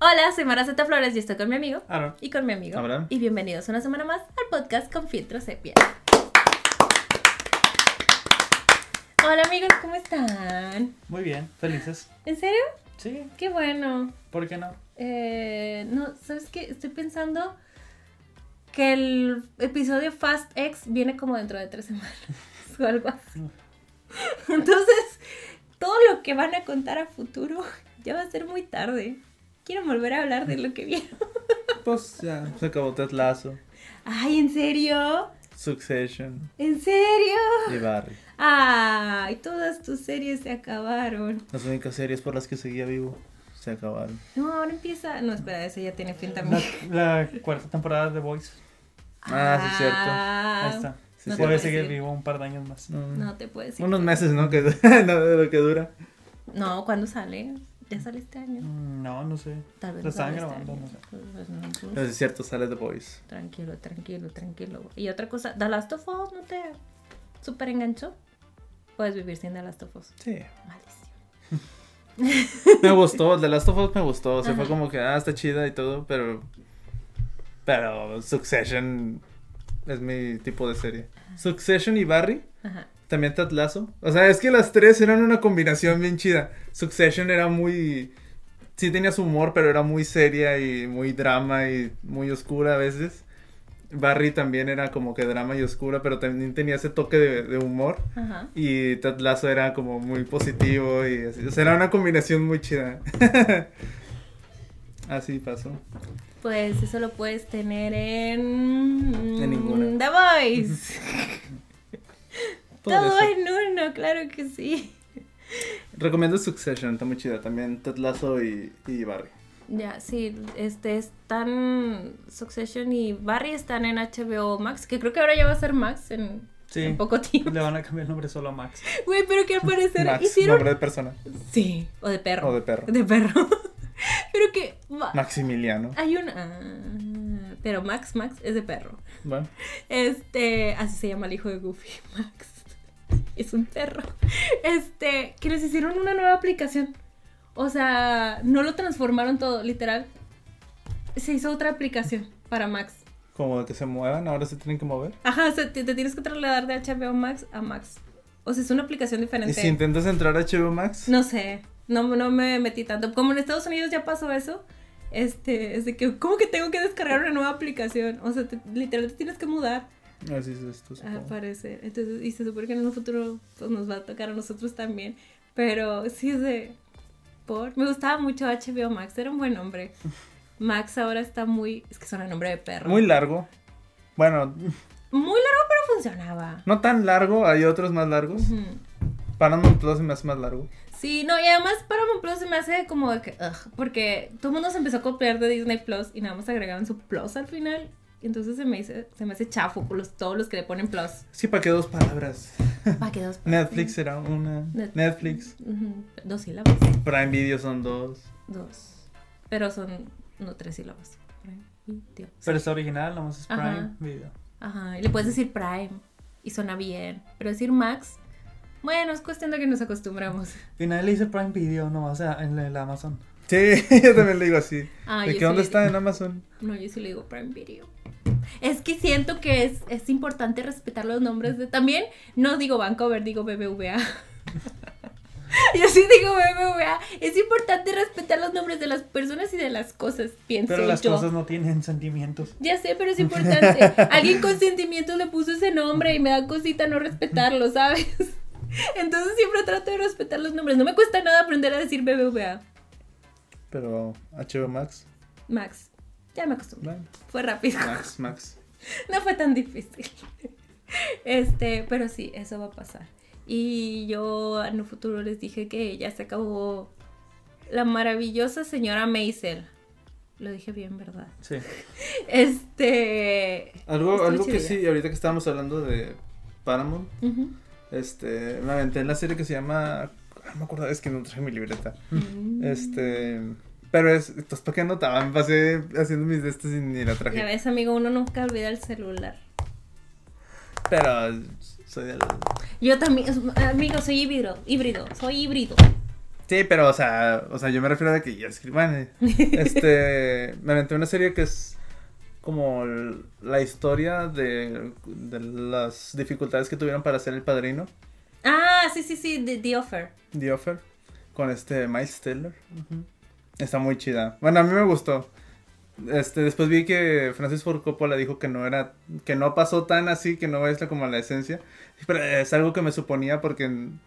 Hola, soy Maraceta Flores y estoy con mi amigo. Aaron. Y con mi amigo. Abraham. Y bienvenidos una semana más al podcast con filtro sepia. Hola amigos, ¿cómo están? Muy bien, felices. ¿En serio? Sí, Qué bueno. ¿por qué no? Eh, no, ¿sabes qué? Estoy pensando que el episodio Fast X viene como dentro de tres semanas o algo así. Entonces, todo lo que van a contar a futuro ya va a ser muy tarde. Quiero volver a hablar de lo que vieron. Pues ya, se acabó Ted Lasso, Ay, ¿en serio? Succession ¿En serio? y Barry. Ay, todas tus series se acabaron. Las únicas series por las que seguía vivo se acabaron. No, ahora empieza. No, espera, ese ya tiene fin también. la cuarta temporada de Voice. Ah, sí, es cierto. Ahí está. No te Puede puedes seguir ir. vivo un par de años más. No, No te puedes decir. Unos meses, ¿no? Que, no, de lo que dura. No, ¿cuándo sale? Ya sale este año. Mm, No, no sé. Tal vez Lo estaban este grabando, no sé. Pues, no, pues, es cierto, sale The Voice. Tranquilo, tranquilo, tranquilo. Y otra cosa, ¿The Last of Us no te súper enganchó? Puedes vivir sin The Last of Us. Sí. Maldición. Me gustó, The Last of Us me gustó. O sea, fue como que, ah, está chida y todo, pero. Pero Succession es mi tipo de serie. Succession y Barry, Ajá. también Ted Lasso. O sea, es que las tres eran una combinación bien chida. Succession era muy. Sí tenía su humor, pero era muy seria y muy drama y muy oscura a veces. Barry también era como que drama y oscura, pero también tenía ese toque de, de humor. Ajá. Y Ted Lasso era como muy positivo y así. O sea, era una combinación muy chida. así pasó. Pues eso lo puedes tener en. En ninguna. The Voice. Todo ser. en uno, claro que sí. Recomiendo Succession, está muy chida. También Ted Lasso y, y Barry. Ya, sí, este, están Succession y Barry están en HBO Max, que creo que ahora ya va a ser Max en, Sí. en poco tiempo. Le van a cambiar el nombre solo a Max. Güey, pero que al parecer Max, hicieron... nombre de persona. Sí, o de perro. O de perro. De perro. pero que... va- Maximiliano. Hay un... ah, pero Max, Max es de perro. Bueno, Este, así se llama el hijo de Goofy, Max. Es un perro. Este, que les hicieron una nueva aplicación. O sea, no lo transformaron todo, literal. Se hizo otra aplicación para Max. como de que se muevan, ahora se tienen que mover. Ajá, o sea, te, te tienes que trasladar de HBO Max a Max. O sea, es una aplicación Y diferente. si intentas entrar a HBO Max, No sé, no, no me metí tanto. Como en Estados Unidos ya pasó eso, este, es de que, ¿cómo que tengo que descargar una nueva aplicación? O sea, te- literal te tienes que mudar. así es esto, Al parecer. Entonces, y se supone que en un futuro pues, nos va a tocar a nosotros también. Pero sí es de. Por. Me gustaba mucho HBO Max, era un buen nombre. Max ahora está muy. Es que suena nombre de perro. Muy largo. Bueno, Muy largo, pero funcionaba. no tan largo, hay otros más largos. Ujú. Paramount Plus se me hace más largo. Sí, no, y además Paramount Plus se me hace como de que. ugh, porque todo el mundo se empezó a copiar de Disney Plus y nada más agregaban su Plus al final. Y entonces se me, hizo- se me hace chafo con los, todos los que le ponen Plus. Sí, para que dos palabras. ¿Para qué dos? Netflix era una. Net- Netflix. Dos sílabas. Prime Video son dos. Dos. Pero son, no, tres sílabas. Prime Video. Pero está original, nomás es Prime Ajá. Video. Ajá, y le puedes decir Prime y suena bien. Pero decir Max, bueno, es cuestión de que nos acostumbramos. Y nadie le dice Prime Video, no, o sea, en el Amazon. Sí, yo también le digo así. Ah, ¿De qué dónde sí- está en Amazon? No, yo sí le digo Prime Video. Es que siento que es, es importante respetar los nombres de... También no digo Vancouver, digo BBVA. yo sí digo BBVA. Es importante respetar los nombres de las personas y de las cosas, pienso Pero las yo. cosas no tienen sentimientos. Ya sé, pero es importante. Alguien con sentimientos le puso ese nombre y me da cosita no respetarlo, ¿sabes? Entonces siempre trato de respetar los nombres. No me cuesta nada aprender a decir BBVA. Pero HBO Max. Max. Ya me acostumbré. Fue rápido. Max, Max. No fue tan difícil. Este, pero sí, eso va a pasar. Y yo en un futuro les dije que ya se acabó la maravillosa señora Maisel. Lo dije bien, ¿verdad? Sí. Este. Algo, algo que sí, ahorita que estábamos hablando de Paramount. Este, me aventé en la serie que se llama, ah, no me acuerdo, es que no traje mi libreta. Mm. Este, pero es, entonces, ¿para qué anotaba? Me pasé haciendo mis de estos y ni la Ya traje. ves, amigo, uno nunca olvida el celular. Pero soy del... Yo también, amigo, soy híbrido, híbrido, soy híbrido. Sí, pero, o sea, o sea, yo me refiero a que yo escriban. Este, me aventé una serie que es como la historia de, de las dificultades que tuvieron para hacer El Padrino, Ah, sí, sí, sí, The, The Offer. The Offer, con este Miles Teller. Está muy chida. Bueno, a mí me gustó. Este, después vi que Francis Ford Coppola dijo que no era, que no pasó tan así, que no es como la esencia. Pero es algo que me suponía porque en,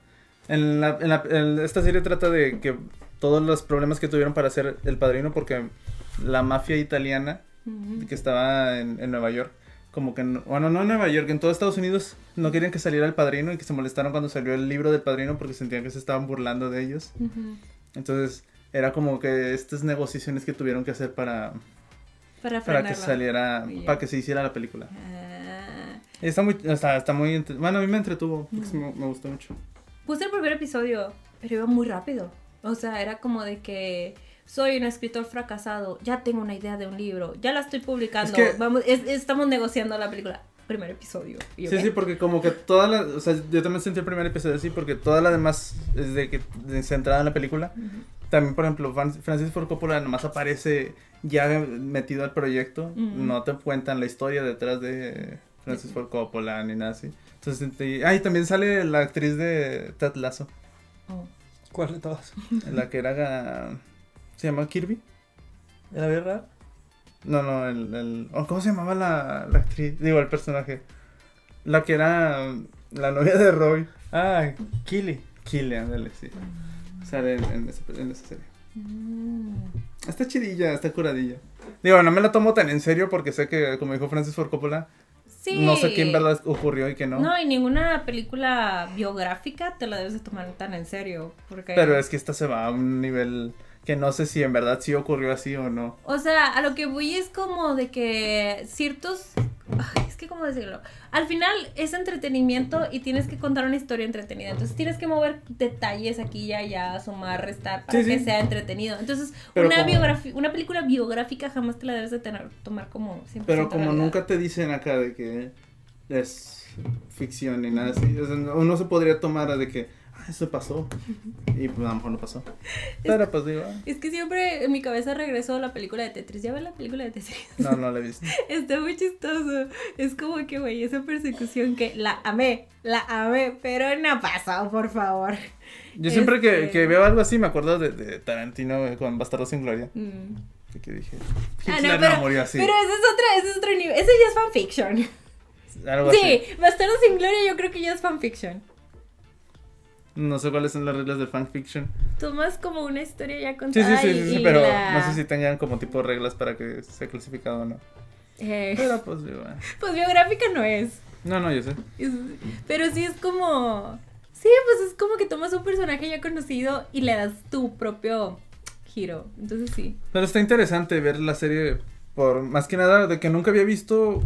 en la- en la- en esta serie trata de que todos los problemas que tuvieron para hacer El Padrino, porque la mafia italiana Que estaba en, en Nueva York, como que, no- bueno, no en Nueva York, en todo Estados Unidos no querían que saliera El Padrino y que se molestaron cuando salió el libro del Padrino porque sentían que se estaban burlando de ellos. Entonces, era como que estas negociaciones que tuvieron que hacer para, Para, para que saliera, para que se hiciera la película. Ah. Está muy, está, está muy, bueno, a mí me entretuvo, me, me gustó mucho. Puse el primer episodio, pero iba muy rápido. O sea, era como de que soy un escritor fracasado, ya tengo una idea de un libro, ya la estoy publicando, Es que- vamos, es- estamos negociando la película. Primer episodio. Sí, sí, porque como que toda la, o sea, yo también sentí el primer episodio así, porque toda la demás es de que, de, centrada en la película. Ujú. También, por ejemplo, Fran- Francis Ford Coppola nomás aparece ya metido al proyecto. No te cuentan la historia detrás de Francis Ford Coppola ni nada así. Entonces, sentí- ah, y también sale la actriz de Ted Lasso, Oh. ¿Cuál de todas? la que era... ¿Se llama Kirby? ¿Era verdad? No, no, el... el oh, ¿Cómo se llamaba la, la actriz? Digo, el personaje. La que era la novia de Roy. Ah, Kili. Killian, ándale, sí. Sale en, en esa, en esa serie. Mm. Está chidilla, está curadilla. Digo, no me la tomo tan en serio porque sé que, como dijo Francis Ford Coppola, Sí. no sé qué en verdad ocurrió y qué no. No, y ninguna película biográfica te la debes de tomar tan en serio. Porque... Pero es que esta se va a un nivel que no sé si en verdad sí ocurrió así o no. O sea, a lo que voy es como de que ciertos... Ay, es que cómo decirlo. Al final es entretenimiento y tienes que contar una historia entretenida. Entonces tienes que mover detalles aquí y allá, sumar, restar, para Sí, que sí. sea entretenido. Entonces, Pero una, biografi- una película biográfica jamás te la debes de tener, tomar como 100% Pero como realidad. nunca te dicen acá de que es ficción ni nada así, o sea, no- uno se podría tomar de que, eso pasó. Y pues a lo mejor no pasó. Pero pues digo, ah, Es que siempre en mi cabeza regresó la película de Tetris. ¿Ya ves la película de Tetris? no, no la he visto. Está muy chistoso. Es como que, güey, esa persecución que la amé, la amé, pero no pasó, por favor. Yo siempre que, Este- que veo algo así me acuerdo de, de Tarantino con Bastardo sin Gloria. Mm. Que dije, Ah, Hitler no, pero, no murió así. pero ese es otro, ese es otro nivel. Ese ya es fanfiction. Algo Sí, así. Bastardo sin Gloria yo creo que ya es fanfiction. No sé cuáles son las reglas del fanfiction. Tomas como una historia ya contada sí, sí, y- sí, pero la- no sé si tengan como tipo reglas para que sea clasificado o no. Eh, Pero pues digo, eh. pues biográfica no es. No, no, yo sé. Es- Pero sí es como. Sí, pues es como que tomas un personaje ya conocido y le das tu propio giro. Entonces sí. Pero está interesante ver la serie por más que nada de que nunca había visto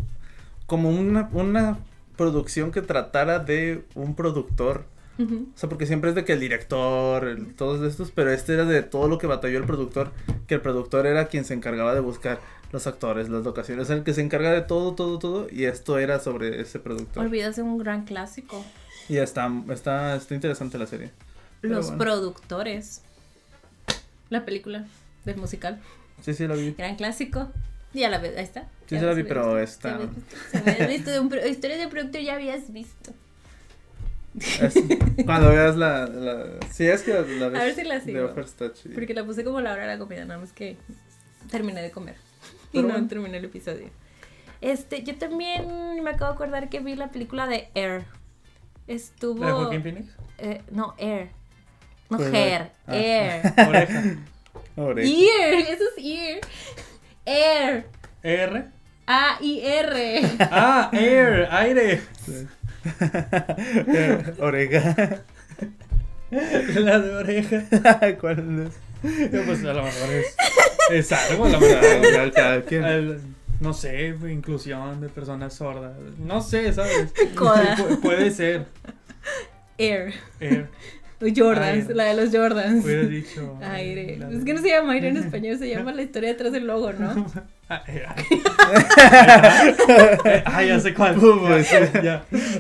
como una, una producción que tratara de un productor. O sea, porque siempre es de que el director, el- todos estos, pero este era de todo lo que batalló el productor, que el productor era quien se encargaba de buscar los actores, las locaciones, el que se encarga de todo, todo, todo, y esto era sobre ese productor. Olvidas de un gran clásico. Y está, está, está interesante la serie. Los bueno. productores. La película del musical. Sí, sí, la vi. Gran clásico. Ya la ves, ahí está. Sí, Ya sí la vi, pero pro- historia de productor ya habías visto. Es- cuando veas la, la... Sí, es que la ves. A ver si la sigo. Está chida. Porque la puse como la hora de la comida, nada más que terminé de comer. Y Pero no bueno. terminé el episodio. Este, yo también me acabo de acordar que vi la película de Air. Estuvo. ¿La de Joaquín Phoenix? Eh, no, Air. No, Pues, Hair. ah. Air. Oreja. Oreja. Ear. Eso es Ear. Air. R. A-I-R. Ah, air, aire. Oreja. La de oreja. ¿Cuál es? Pues a lo mejor es, es algo. Cada quien. El- no sé, inclusión de personas sordas. No sé, ¿sabes? Coda. Pu- puede ser. Air. Air. Jordans, Ay, la de los Jordans. Hubiera dicho. Aire. Es que no se llama aire en español, se llama la historia detrás del logo, ¿no? Ah, eh, ay. Ya sé cuál. Pues.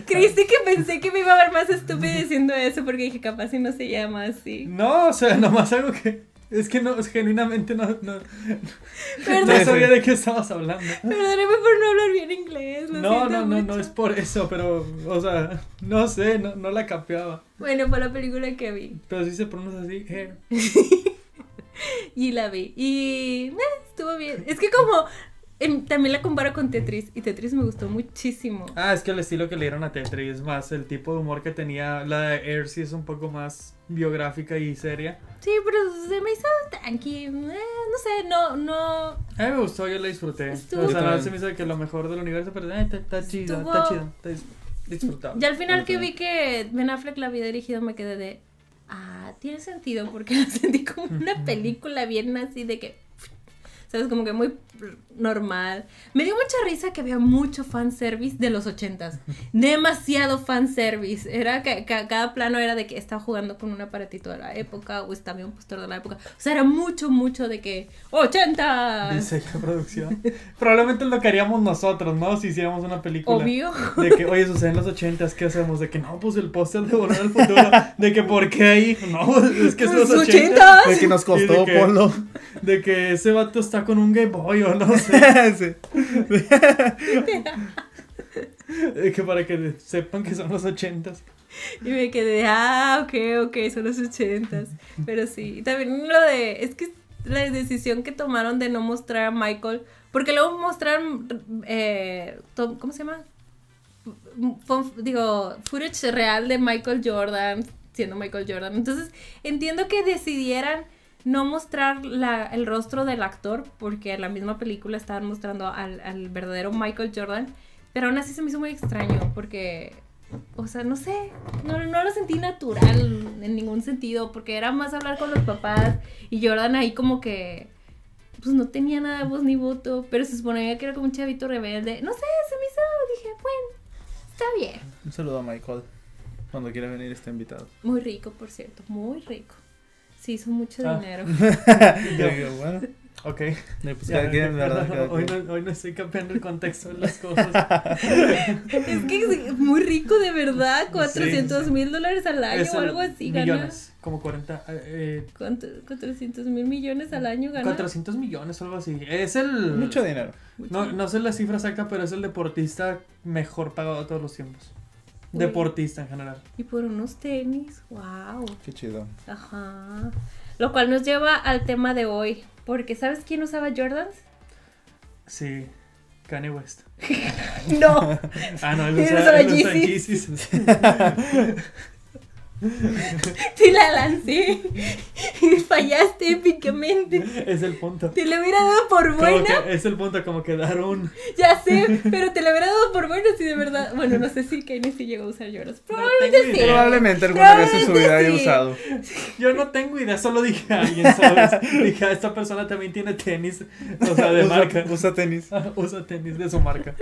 Creíste que pensé que me iba a ver más estúpida diciendo eso porque dije, capaz si no se llama así. No, o sea, nomás algo que. Es que no, es genuinamente no, no, Perdón, no sabía de qué estabas hablando. perdóname por no hablar bien inglés. lo No, no, no, no es por eso, pero, o sea, no sé, no, no la capeaba. Bueno, fue la película que vi. Pero sí se pronuncia así, hair. Y la vi. Y eh, estuvo bien. Es que como también la comparo con Tetris. Y Tetris me gustó muchísimo. Ah, es que el estilo que le dieron a Tetris, más el tipo de humor que tenía, la de Air sí es un poco más biográfica y seria. Sí, pero se me hizo tranqui. eh, no sé, no, no. A mí me gustó, yo la disfruté. Estuvo- O sea, se me hizo que lo mejor del universo, pero eh, está, está chido, Estuvo- está chido, está dis- disfrutable. Ya al final que vi que Ben Affleck la había dirigido me quedé de. Ah, tiene sentido porque la sentí como una película bien así de que. ¿Sabes? Como que muy normal. Me dio mucha risa que había mucho fanservice de los ochentas. Demasiado fanservice. Era que, que cada plano era de que estaba jugando con un aparatito de la época o estaba un postor de la época. O sea, era mucho, mucho de que. ¡80! Dice la producción. Probablemente lo que haríamos nosotros, ¿no? Si hiciéramos una película. Obvio. De que, oye, sucede en los ochentas, ¿qué hacemos? De que no, pues el póster de Volver al Futuro. De que, ¿por qué ahí? No, es que es los ochentas. De que nos costó, de que- ponlo. De que ese vato está con un Game Boy o no sé. Que para que sepan que son los ochentas. Y me quedé, ah, ok, ok, son los ochentas. Pero sí, también lo de, es que la decisión que tomaron de no mostrar a Michael, porque luego mostraron, eh, ¿cómo se llama? Digo, footage real de Michael Jordan, siendo Michael Jordan. Entonces, entiendo que decidieran no mostrar la, el rostro del actor, porque en la misma película estaban mostrando al, al verdadero Michael Jordan, pero aún así se me hizo muy extraño, porque o sea, no sé, no, no lo sentí natural en ningún sentido, porque era más hablar con los papás y Jordan ahí como que, pues no tenía nada de voz ni voto, pero se suponía que era como un chavito rebelde. No sé, se me hizo, dije, bueno, está bien. Un saludo a Michael. Cuando quiera venir está invitado. Muy rico, por cierto, muy rico. Sí, hizo mucho Ah. dinero. Yo digo, bueno, Ok. eh, pues Ya, cada quien, ¿verdad? Cada hoy, quien. no, hoy no estoy cambiando el contexto de las cosas. es que sí, muy rico de verdad, 400 mil dólares al año Es o algo así, gana. Millones, como 40. Eh, ¿Cuánto? 400 mil millones al año gana. 400 millones o algo así. Es el. Mucho dinero. No, no sé la cifra exacta, pero es el deportista mejor pagado de todos los tiempos. Uy. Deportista en general. Y por unos tenis, wow. Qué chido. Ajá. Lo cual nos lleva al tema de hoy. Porque ¿sabes quién usaba Jordans? Sí. Kanye West. No. Ah, no, él Él usa, usaba él Yeezys. Te la lancé. Y fallaste épicamente. Es el punto. Te lo hubiera dado por buena. es el punto, como que dar un. Ya sé, pero te lo hubiera dado por buena si de verdad. Bueno, no sé si Kanye sí llegó a usar tengo Probablemente sí. Probablemente alguna vez en su vida haya sí. usado. Yo no tengo idea, solo dije a alguien, ¿sabes? Dije, "Ah, esta persona también tiene tenis, o sea, de Usa- marca. Usa tenis. Usa tenis de su marca.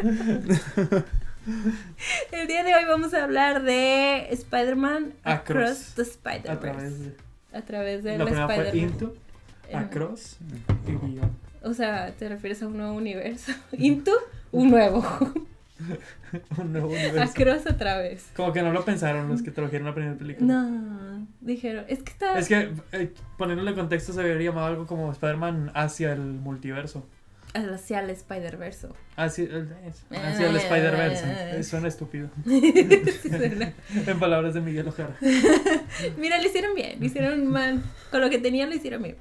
El día de hoy vamos a hablar de Spider-Man Across. Across, the Spider-Verse. A través de. A través de La Spider-Man. Into, Across y Beyond. O sea, te refieres a un nuevo universo. Into, un nuevo. Un nuevo universo. Across otra vez. Como que no lo pensaron los que trabajaron la primera película. No, dijeron, es que está... Es que, eh, poniéndole en contexto, se habría llamado algo como Spider-Man hacia el multiverso. Hacia el Spider-Verse. Hacia, el- hacia el Spider-Verse. Eh, Suena estúpido. Suena. En palabras de Miguel Ojara. Mira, lo hicieron bien, lo hicieron mal. Con lo que tenían lo hicieron bien.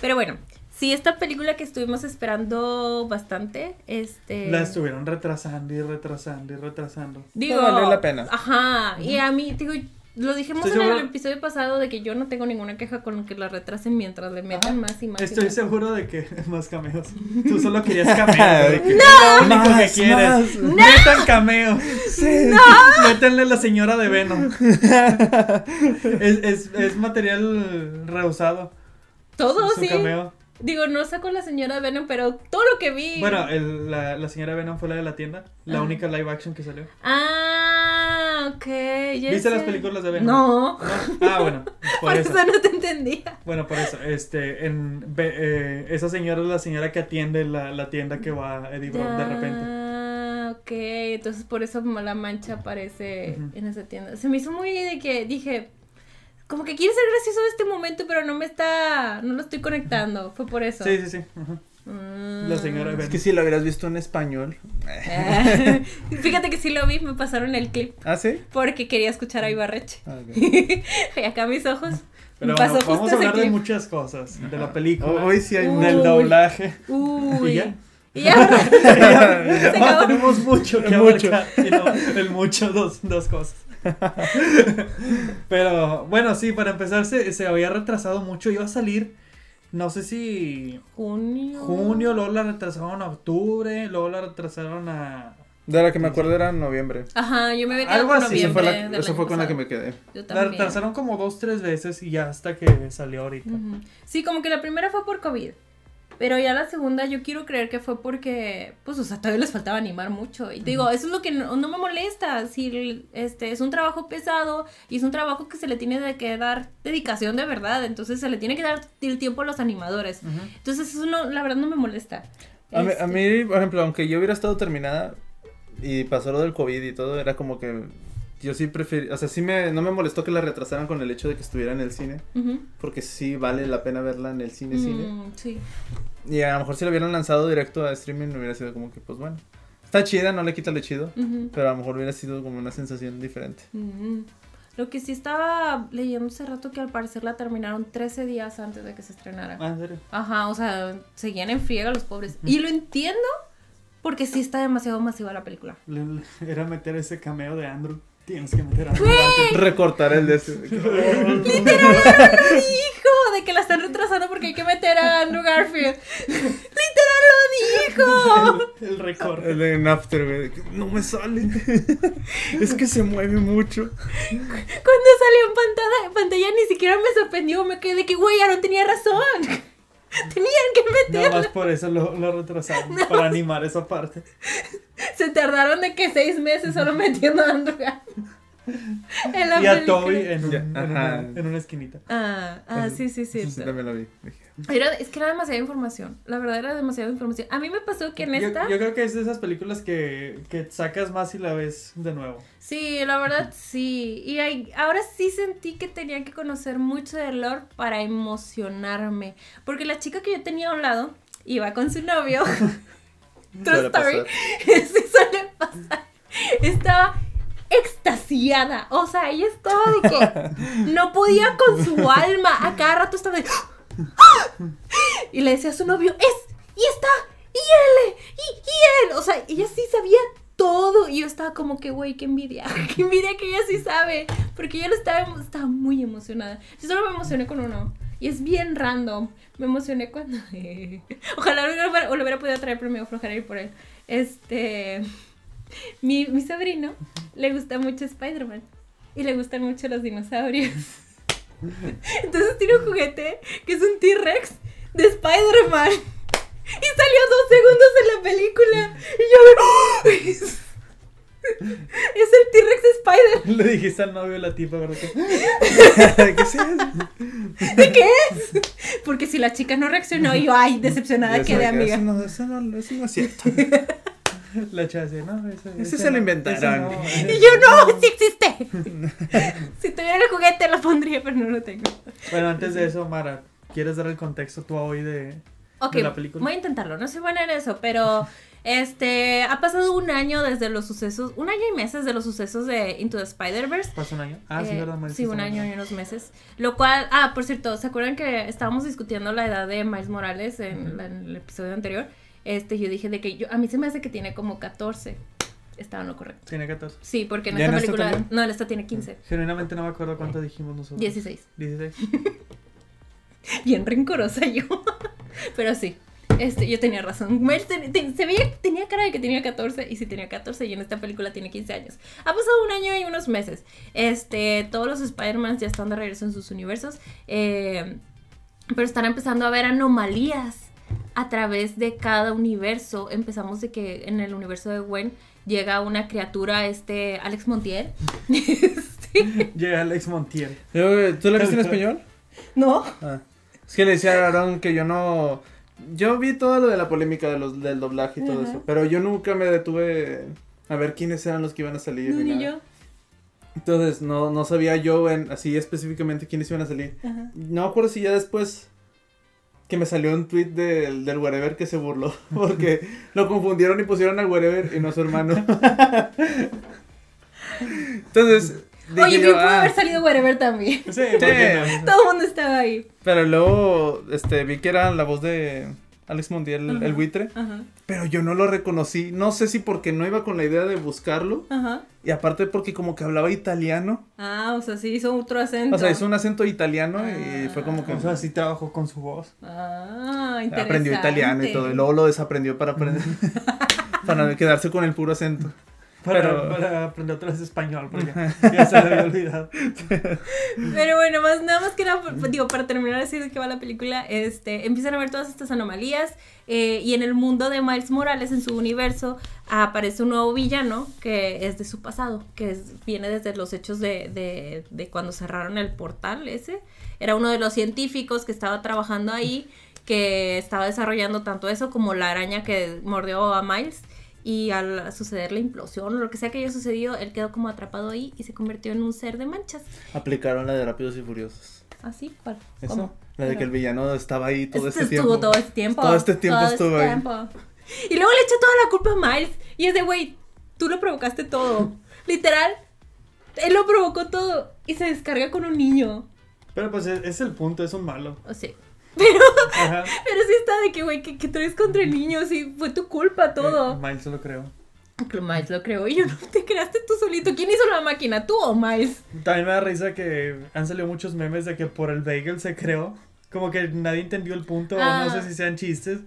Pero bueno, sí, esta película que estuvimos esperando bastante, este... La estuvieron retrasando y retrasando y retrasando. Digo, No valió la pena. Ajá, y a mí, digo, lo dijimos Estoy en el seguro- episodio pasado de que yo no tengo ninguna queja con que la retrasen mientras le metan Ajá. más y más. y Estoy más. seguro de que más cameos. Tú solo querías cameos. Que- Es lo único que quieres. más. Metan cameo. Sí. Métanle a la señora de Venom. es, es, es material rehusado. Todo, su sí. cameo. Digo, no saco la señora Venom, pero todo lo que vi. Bueno, el- la, la señora Venom fue la de la tienda. La Ah. única live action que salió. Ah, Ah, ok. ya ¿Viste las películas de Venom? No, ¿No? Ah, bueno, por, por eso. eso no te entendía. Bueno, por eso, este, en, eh, esa señora es la señora que atiende la, la tienda que va a Eddie Brock de repente. Ah, ok. Entonces por eso la mancha aparece en esa tienda. Se me hizo muy de que dije, como que quiere ser gracioso este momento, pero no me está, no lo estoy conectando. Fue por eso. Sí, sí, sí. Mm. La señora Es que si lo hubieras visto en español. Eh, Fíjate que sí lo vi, me pasaron el clip ¿Ah, sí? porque quería escuchar a Ibarreche. Ah, y acá mis ojos. Pero me pasó bueno, justo vamos a hablar de clip. muchas cosas. De la película, Hoy sí hay Uh. del Uy. doblaje. Uy. ¿Y ya? Y ya. Se No, acabó. tenemos mucho que Mucho. abarcar. El mucho, dos, dos cosas. Pero bueno, sí, para empezar se, se había retrasado mucho. Iba a salir, no sé si Junio. junio, luego la retrasaron a octubre, luego la retrasaron a... De la que me acuerdo era en noviembre. Ajá, yo me había quedado Algo así, Esa fue, noviembre la, esa fue con la que me quedé. Yo La también. retrasaron como dos, tres veces y ya hasta que salió ahorita. Sí, como que la primera fue por COVID. Pero ya la segunda yo quiero creer que fue porque, pues, o sea, todavía les faltaba animar mucho. Y te digo, eso es lo que no, no me molesta. Si este es un trabajo pesado y es un trabajo que se le tiene de que dar dedicación de verdad. Entonces se le tiene que dar el tiempo a los animadores. Entonces eso no, la verdad no me molesta. A mí, Este, a mí, por ejemplo, aunque yo hubiera estado terminada y pasó lo del COVID y todo, era como que yo sí preferí, o sea, sí me, no me molestó que la retrasaran con el hecho de que estuviera en el cine, ujú. porque sí vale la pena verla en el cine, cine. Mm, sí. Y a lo mejor si lo hubieran lanzado directo a streaming hubiera sido como que, pues bueno, está chida, no le quita lo chido, Ujú. pero a lo mejor hubiera sido como una sensación diferente. Lo que sí estaba leyendo hace rato que al parecer la terminaron 13 días antes de que se estrenara. Ah, ¿en serio? Ajá, o sea, seguían en friega los pobres. Y lo entiendo porque sí está demasiado masiva la película. Le- le- Era meter ese cameo de Andrew. Tienes que meter a. Recortar el de ese. Hijo de que la están retrasando porque hay que meter a Andrew Garfield. Literal lo dijo. El, el recorte. El de en After, no me sale. es que se mueve mucho. Cuando salió en pantalla, en pantalla ni siquiera me sorprendió. Me quedé de que, güey, Aaron tenía razón. Tenían que Nada meterlo. más por eso lo, lo retrasaron. Para animar esa parte. Se tardaron de que seis meses solo metiendo a Andrew Garfield. En la Y a. Toby en, un- una, en una esquinita. Ah, ah, sí, sí, sí. Sí, también lo vi. Dije, Era, es que era demasiada información. La verdad era demasiada información. A mí me pasó que en Yo, esta. yo creo que es de esas películas que, que sacas más y la ves de nuevo. Sí, la verdad sí. Y hay- ahora sí sentí que tenía que conocer mucho de lore para emocionarme. Porque la chica que yo tenía a un lado iba con su novio. True story. pasar. sí suele pasar. Estaba extasiada. O sea, ella estaba de que no podía con su alma. A cada rato estaba de. Y le decía a su novio, es, y está, y él, y, y él. O sea, ella sí sabía todo. Y yo estaba como que, güey, qué envidia. Qué envidia que ella sí sabe. Porque ella lo estaba, estaba muy emocionada. Yo solo me emocioné con uno. Y es bien random. Me emocioné cuando. Ojalá lo hubiera, lo hubiera podido traer premio flojera ir por él. Este. Mi, mi sobrino le gusta mucho Spider-Man. Y le gustan mucho los dinosaurios. Entonces tiene un juguete que es un T-Rex de Spider-Man. Y salió dos segundos en la película. Y yo me... ¡Oh! Es el T-Rex Spider. Le dijiste al novio de la tipa, ¿verdad? que- ¿Qué es? ¿De qué es? Porque si la chica no reaccionó, yo, ay, decepcionada quedé, amiga. Eso no, eso no, eso no es cierto. La chava decía, no, ese, Ese se lo inventaron. ese no". Y yo, no, sí existe. Si tuviera el juguete lo pondría, pero no lo tengo. Bueno, antes de eso, Mara, ¿quieres dar el contexto tú hoy de, la película? voy a intentarlo. No soy buena en eso, pero este ha pasado un año desde los sucesos, un año y meses de los sucesos de Into the Spider-Verse. ¿Pasó un año? Ah, sí, Eh, ¿verdad? Me sí, un año y unos meses. Lo cual, ah, por cierto, ¿se acuerdan que estábamos discutiendo la edad de Miles Morales en, la- en el episodio anterior? Este, yo dije de que yo, a mí se me hace que tiene como 14. Estaba en lo correcto. Tiene 14. Sí, porque en ¿Ya esta en película. No, en esta tiene 15. Genuinamente no me acuerdo cuánto dijimos nosotros. 16. 16. Bien rencorosa yo. Pero sí. Este, yo tenía razón. Ten- ten- se veía, tenía cara de que tenía 14 y sí tenía 14 y en esta película tiene 15 años. Ha pasado un año y unos meses. Este, todos los Spider-Man ya están de regreso en sus universos. eh, pero están empezando a ver anomalías a través de cada universo. Empezamos de que en el universo de Gwen llega una criatura, este Alex Montiel. Este, Llega Alex Montiel. ¿Tú la viste en español? ¿No? Ah. Es que le decía a Aaron que yo no. Yo vi todo lo de la polémica de los, del doblaje y todo Ajá. eso. Pero yo nunca me detuve a ver quiénes eran los que iban a salir. No, ni ni nada. yo. Entonces, no, no sabía yo en, así específicamente quiénes iban a salir. Ajá. No me acuerdo si ya después que me salió un tweet del, del wherever que se burló. Porque lo confundieron y pusieron al wherever y no a su hermano. Entonces, dije Oye, yo, bien pudo ah, haber salido Wherever también. Sí. Todo el mundo estaba ahí. Pero luego este, vi que era la voz de Alex Montiel, el- buitre. Ajá. Pero yo no lo reconocí. No sé si porque no iba con la idea de buscarlo. Ajá. Y aparte porque como que hablaba italiano. Ah, o sea, sí hizo otro acento. O sea, hizo un acento italiano y Ah. fue como que O sea, sí trabajó con su voz. Ah, interesante. aprendió italiano y todo. Y luego lo desaprendió para aprender. para quedarse con el puro acento. Para, Pero- para aprender otra vez español, porque ya se había olvidado. Pero bueno, más, nada más que nada, digo, para terminar así de qué va la película, este, empiezan a ver todas estas anomalías eh, y en el mundo de Miles Morales, en su universo, aparece un nuevo villano que es de su pasado, que es- viene desde los hechos de, de, de cuando cerraron el portal ese. Era uno de los científicos que estaba trabajando ahí, que estaba desarrollando tanto eso como la araña que mordió a Miles. Y al suceder la implosión o lo que sea que haya sucedido, él quedó como atrapado ahí y se convirtió en un ser de manchas. Aplicaron la de Rápidos y Furiosos. ¿Así? ¿Cuál? ¿Eso? ¿Cómo? La de que el villano estaba ahí todo Este este estuvo tiempo. todo este tiempo. Todo este tiempo Todo estuvo este ahí. tiempo. Y luego le echa toda la culpa a Miles. Y es de, güey, tú lo provocaste todo. Literal, él lo provocó todo. Y se descarga con un niño. Pero pues es, es el punto, es un malo. O sea, Ajá. pero sí está de que, güey, que, que traes contra el niño. Sí, fue tu culpa todo. Eh, Miles se lo creo. Miles lo creó. Y yo no te creaste tú solito. ¿Quién hizo la máquina? ¿Tú o Miles? También me da risa que han salido muchos memes de que por el bagel se creó. Como que nadie entendió el punto, o Ah. no sé si sean chistes.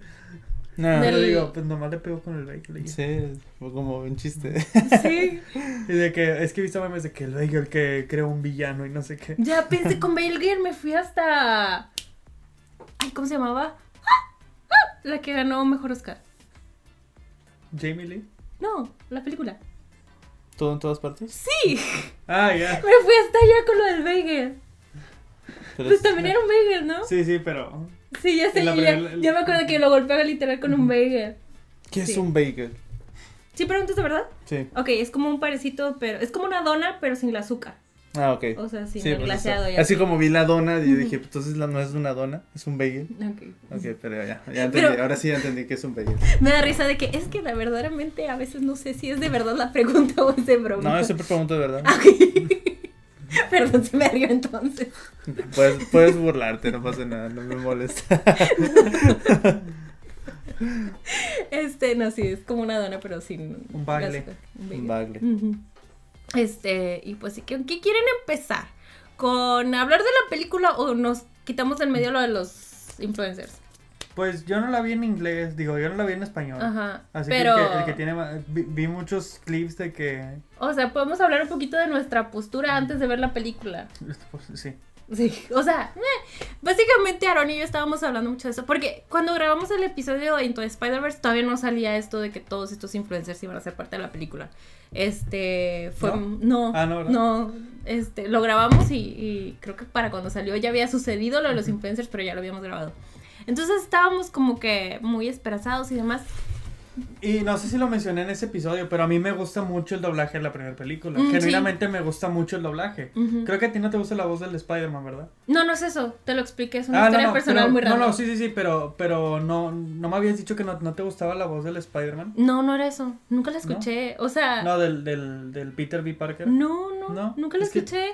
No. Del- Pero digo, pues nomás le pegó con el bagel. Sí, fue como un chiste. Sí. Y de que, es que he visto memes de que el bagel que creó un villano y no sé qué. Ya pensé con Bale Gear, me fui hasta. Ay, ¿cómo se llamaba? La que ganó mejor Oscar. Jamie Lee. No, la película. ¿Todo en todas partes? Sí, Ah, ya. me fui hasta allá con lo del bagel. Pero Pues es- también era un bagel, ¿no? Sí, sí, pero. Sí, ya sé, yo, ya, primera- ya me acuerdo que lo golpeaba literal con un bagel. ¿Qué es un bagel? ¿Sí preguntas de verdad? Sí. Ok, es como un parecito, pero es como una dona, pero sin el azúcar. Ah, ok. O sea, sin Sí, el pues, glaseado. ya. Así como vi la dona, y yo dije, pues, entonces la no es una dona, es un bagel. Ok. Ok, pero ya, ya entendí. Pero- Ahora sí ya entendí que es un bagel. Me da risa de que es que la verdaderamente a veces no sé si es de verdad la pregunta o es de broma. No, yo siempre pregunto de verdad. Ok. Perdón, se me río entonces. Puedes, puedes burlarte, no pasa nada, no me molesta. Este, no, sí, es como una dona, pero sin. Un bagle. Un Un bagle. Ujú. Este, y pues sí, ¿qué, qué quieren empezar? ¿Con hablar de la película o nos quitamos en medio lo de los influencers? Pues yo no la vi en inglés, digo, yo no la vi en español. Ajá. Así pero, que el que, el que tiene vi, vi muchos clips de que o sea, podemos hablar un poquito de nuestra postura antes de ver la película. pues, sí. Sí, o sea, eh, básicamente Aaron y yo estábamos hablando mucho de eso, porque cuando grabamos el episodio de Into the Spider-Verse todavía no salía esto de que todos estos influencers iban a ser parte de la película. Este, fue, ¿No? no, Ah, no, este, lo grabamos y, y creo que para cuando salió ya había sucedido lo de los influencers, pero ya lo habíamos grabado. Entonces estábamos como que muy esperanzados y demás. Y no sé si lo mencioné en ese episodio, pero a mí me gusta mucho el doblaje de la primera película. Mm, sí. Genuinamente me gusta mucho el doblaje. Creo que a ti no te gusta la voz del Spider-Man, ¿verdad? No, no es eso, te lo expliqué, es una Ah, historia no, no, personal pero- muy rara. No, no, sí, sí, sí, pero, pero no, no me habías dicho que no, no te gustaba la voz del Spider-Man. No, no era eso, nunca la escuché, o sea, No, del, del, del Peter B. Parker. no, no, nunca la es que- escuché.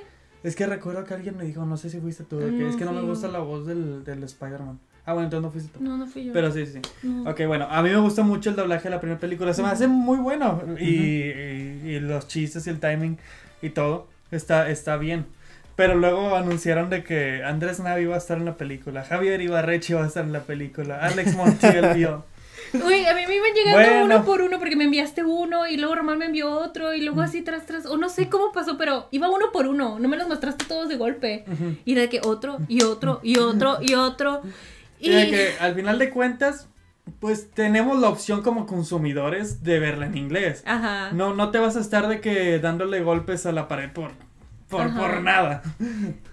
Es que recuerdo que alguien me dijo, no sé si fuiste tú, que es que no me gusta la voz del, del Spider-Man. Ah, bueno, entonces no fuiste tú. No, no fui yo. Pero sí, sí. No. Ok, bueno, a mí me gusta mucho el doblaje de la primera película. Se me hace muy bueno. Y, y- y los chistes y el timing y todo está, está bien. Pero luego anunciaron de que Andrés Navi iba a estar en la película, Javier Ibarrechi iba a estar en la película, Alex Montiel, tío. Uy, a mí me iban llegando Bueno. uno por uno porque me enviaste uno y luego Román me envió otro y luego así tras tras. O no sé cómo pasó, pero iba uno por uno. No me los mostraste todos de golpe. Y de que otro y otro y otro y otro. Y de que al final de cuentas, pues tenemos la opción como consumidores de verla en inglés. Ajá. No, no te vas a estar de que dándole golpes a la pared por, por, por nada.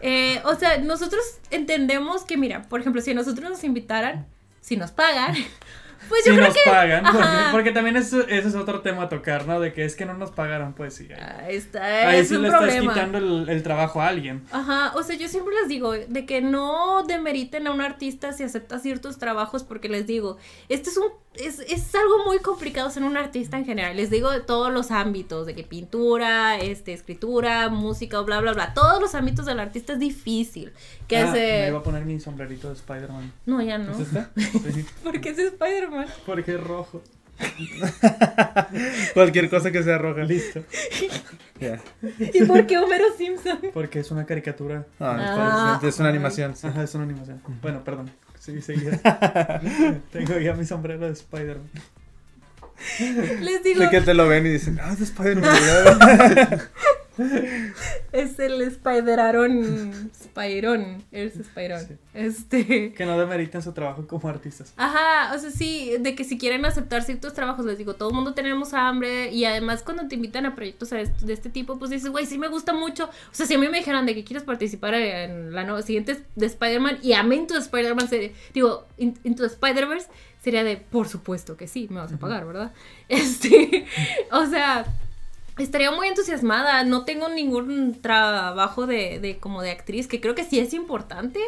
Eh, o sea, nosotros entendemos que, mira, por ejemplo, si a nosotros nos invitaran, si nos pagan, pues yo si creo nos que. pagan, porque, también eso, ese es otro tema a tocar, ¿no? De que es que no nos pagaron, pues sí. Ahí, está, ahí es sí un le problema. estás quitando el, el trabajo a alguien. Ajá, o sea, yo siempre les digo de que no demeriten a un artista si acepta ciertos trabajos porque les digo, este es un es, es algo muy complicado ser un artista en general. Les digo de todos los ámbitos, de que pintura, este escritura, música, bla bla bla, todos los ámbitos del artista es difícil. Que Ah, eh, Me iba a poner mi sombrerito de Spider-Man. No, ya no. ¿Es este? Sí, Porque es Spider-Man. Porque es rojo. Cualquier cosa que sea roja. Listo. ¿Y por qué Homero Simpson? Porque es una caricatura. Ah, Ah. es una animación. sí. Ajá, es una animación. Bueno, perdón. Sí. Tengo ya mi sombrero de Spider-Man. Les digo, De que te lo ven y dicen, ah, es Spider-Man. ¿Verdad?" es el Spider-Aaron. Spyron. Es Spyron. Sí. Este. Que no demeriten su trabajo como artistas. Ajá, o sea, sí, de que si quieren aceptar ciertos trabajos, les digo, todo el mundo tenemos hambre y además cuando te invitan a proyectos de este- tipo, pues dices, güey, sí me gusta mucho. O sea, si a mí me dijeran de que quieres participar en la siguiente de Spider-Man y a mí Into Spider-Man, digo, in- Into Spider-Verse, sería de, por supuesto que sí, me vas a pagar, ¿verdad? Este, o sea... Estaría muy entusiasmada, no tengo ningún trabajo de, de como de actriz, que creo que sí es importante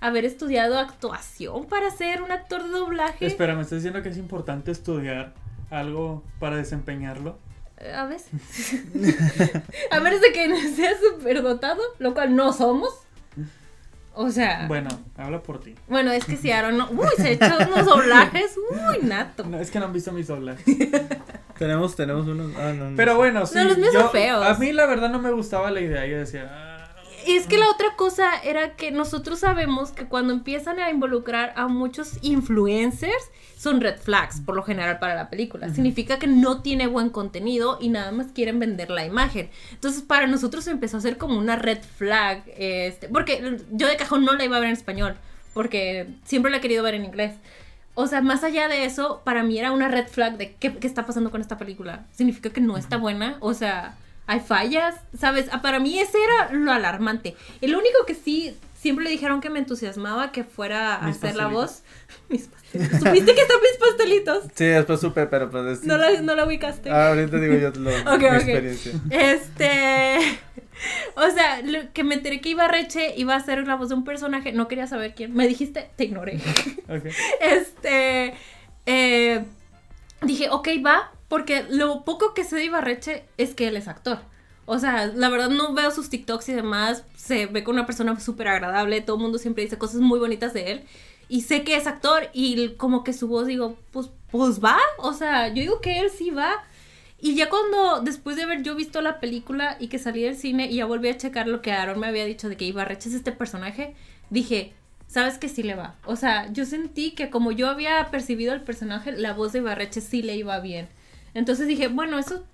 haber estudiado actuación para ser un actor de doblaje. Espera, ¿me estás diciendo que es importante estudiar algo para desempeñarlo? Eh, A veces. a menos de que seas superdotado, lo cual no somos. O sea, bueno, Bueno, habla por ti. es que si Aaron no. Uy, se echa unos doblajes. Uy, nato. No, es que no han visto mis doblajes. tenemos, tenemos unos. Ah, no, no Pero sé. bueno, sí. No, los míos yo- son feos. A mí la verdad no me gustaba la idea. Yo decía. ah, Y es que la otra cosa era que nosotros sabemos que cuando empiezan a involucrar a muchos influencers son red flags por lo general para la película. Significa que no tiene buen contenido y nada más quieren vender la imagen. Entonces para nosotros empezó a ser como una red flag. Este, porque yo de cajón no la iba a ver en español porque siempre la he querido ver en inglés. O sea, más allá de eso, para mí era una red flag de qué, qué está pasando con esta película. Significa que no está buena. O sea, hay fallas, ¿sabes? Ah, Para mí ese era lo alarmante. El único que sí, siempre le dijeron que me entusiasmaba que fuera a Mis hacer la voz. Mis pastelitos. ¿Supiste que están mis pastelitos? Sí, después supe, pero pues. es- No la, no la ubicaste. Ah, ahorita digo yo lo, mi experiencia. Este. O sea, lo que me enteré que Ibarreche iba a ser la voz de un personaje, no quería saber quién. Me dijiste, te ignoré. ok. Este. eh, dije, ok, va, porque lo poco que sé de Ibarreche es que él es actor. O sea, la verdad no veo sus TikToks y demás. Se ve con una persona súper agradable. Todo el mundo siempre dice cosas muy bonitas de él. Y sé que es actor y como que su voz digo, pues, pues va. O sea, yo digo que él sí va. Y ya cuando, después de haber yo visto la película y que salí del cine y ya volví a checar lo que Aaron me había dicho de que Ibarreche es este personaje, dije, ¿sabes que sí le va? O sea, yo sentí que como yo había percibido el personaje, la voz de Ibarreche sí le iba bien. Entonces dije, bueno, eso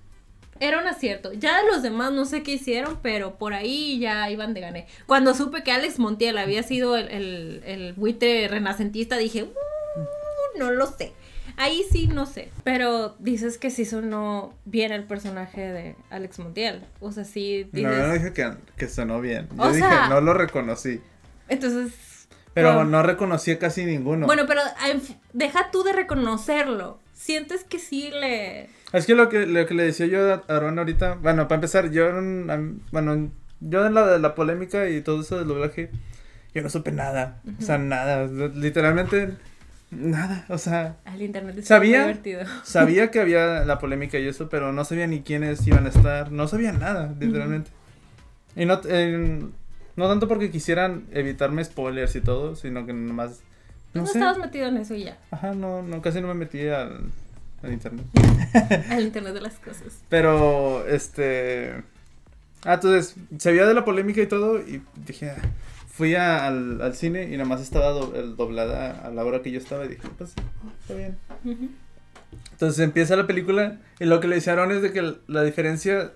era un acierto. Ya de los demás no sé qué hicieron, pero por ahí ya iban de gané. Cuando supe que Alex Montiel había sido el, el, el buitre renacentista, dije, "Uh, no lo sé. Ahí sí no sé. Pero dices que sí sonó bien el personaje de Alex Montiel. O sea, sí No, dices. yo no dije que, que sonó bien. Yo O dije, sea- no lo reconocí. Entonces. Pero bueno. no reconocí a casi ninguno. Bueno, pero deja tú de reconocerlo. Sientes que sí le. Es que lo que, lo que le decía yo a Aaron ahorita, bueno, para empezar, yo, bueno, yo en la de la polémica y todo eso del doblaje, yo no supe nada, o sea, nada, literalmente nada, o sea, Al internet es ¿Sabía? divertido. sabía que había la polémica y eso, pero no sabía ni quiénes iban a estar, no sabía nada, literalmente. Y no, eh, no tanto porque quisieran evitarme spoilers y todo, sino que nomás, No, no sé, estabas metido en eso y ya. ajá, no, no, casi no me metí al, al internet. Al internet de las cosas. Pero, este. Ah, entonces, se vio de la polémica y todo, y dije, ah, fui a- al, al cine y nada más estaba do- el doblada a la hora que yo estaba y dije, pues, está bien. Entonces empieza la película y lo que le Aaron es de que la diferencia,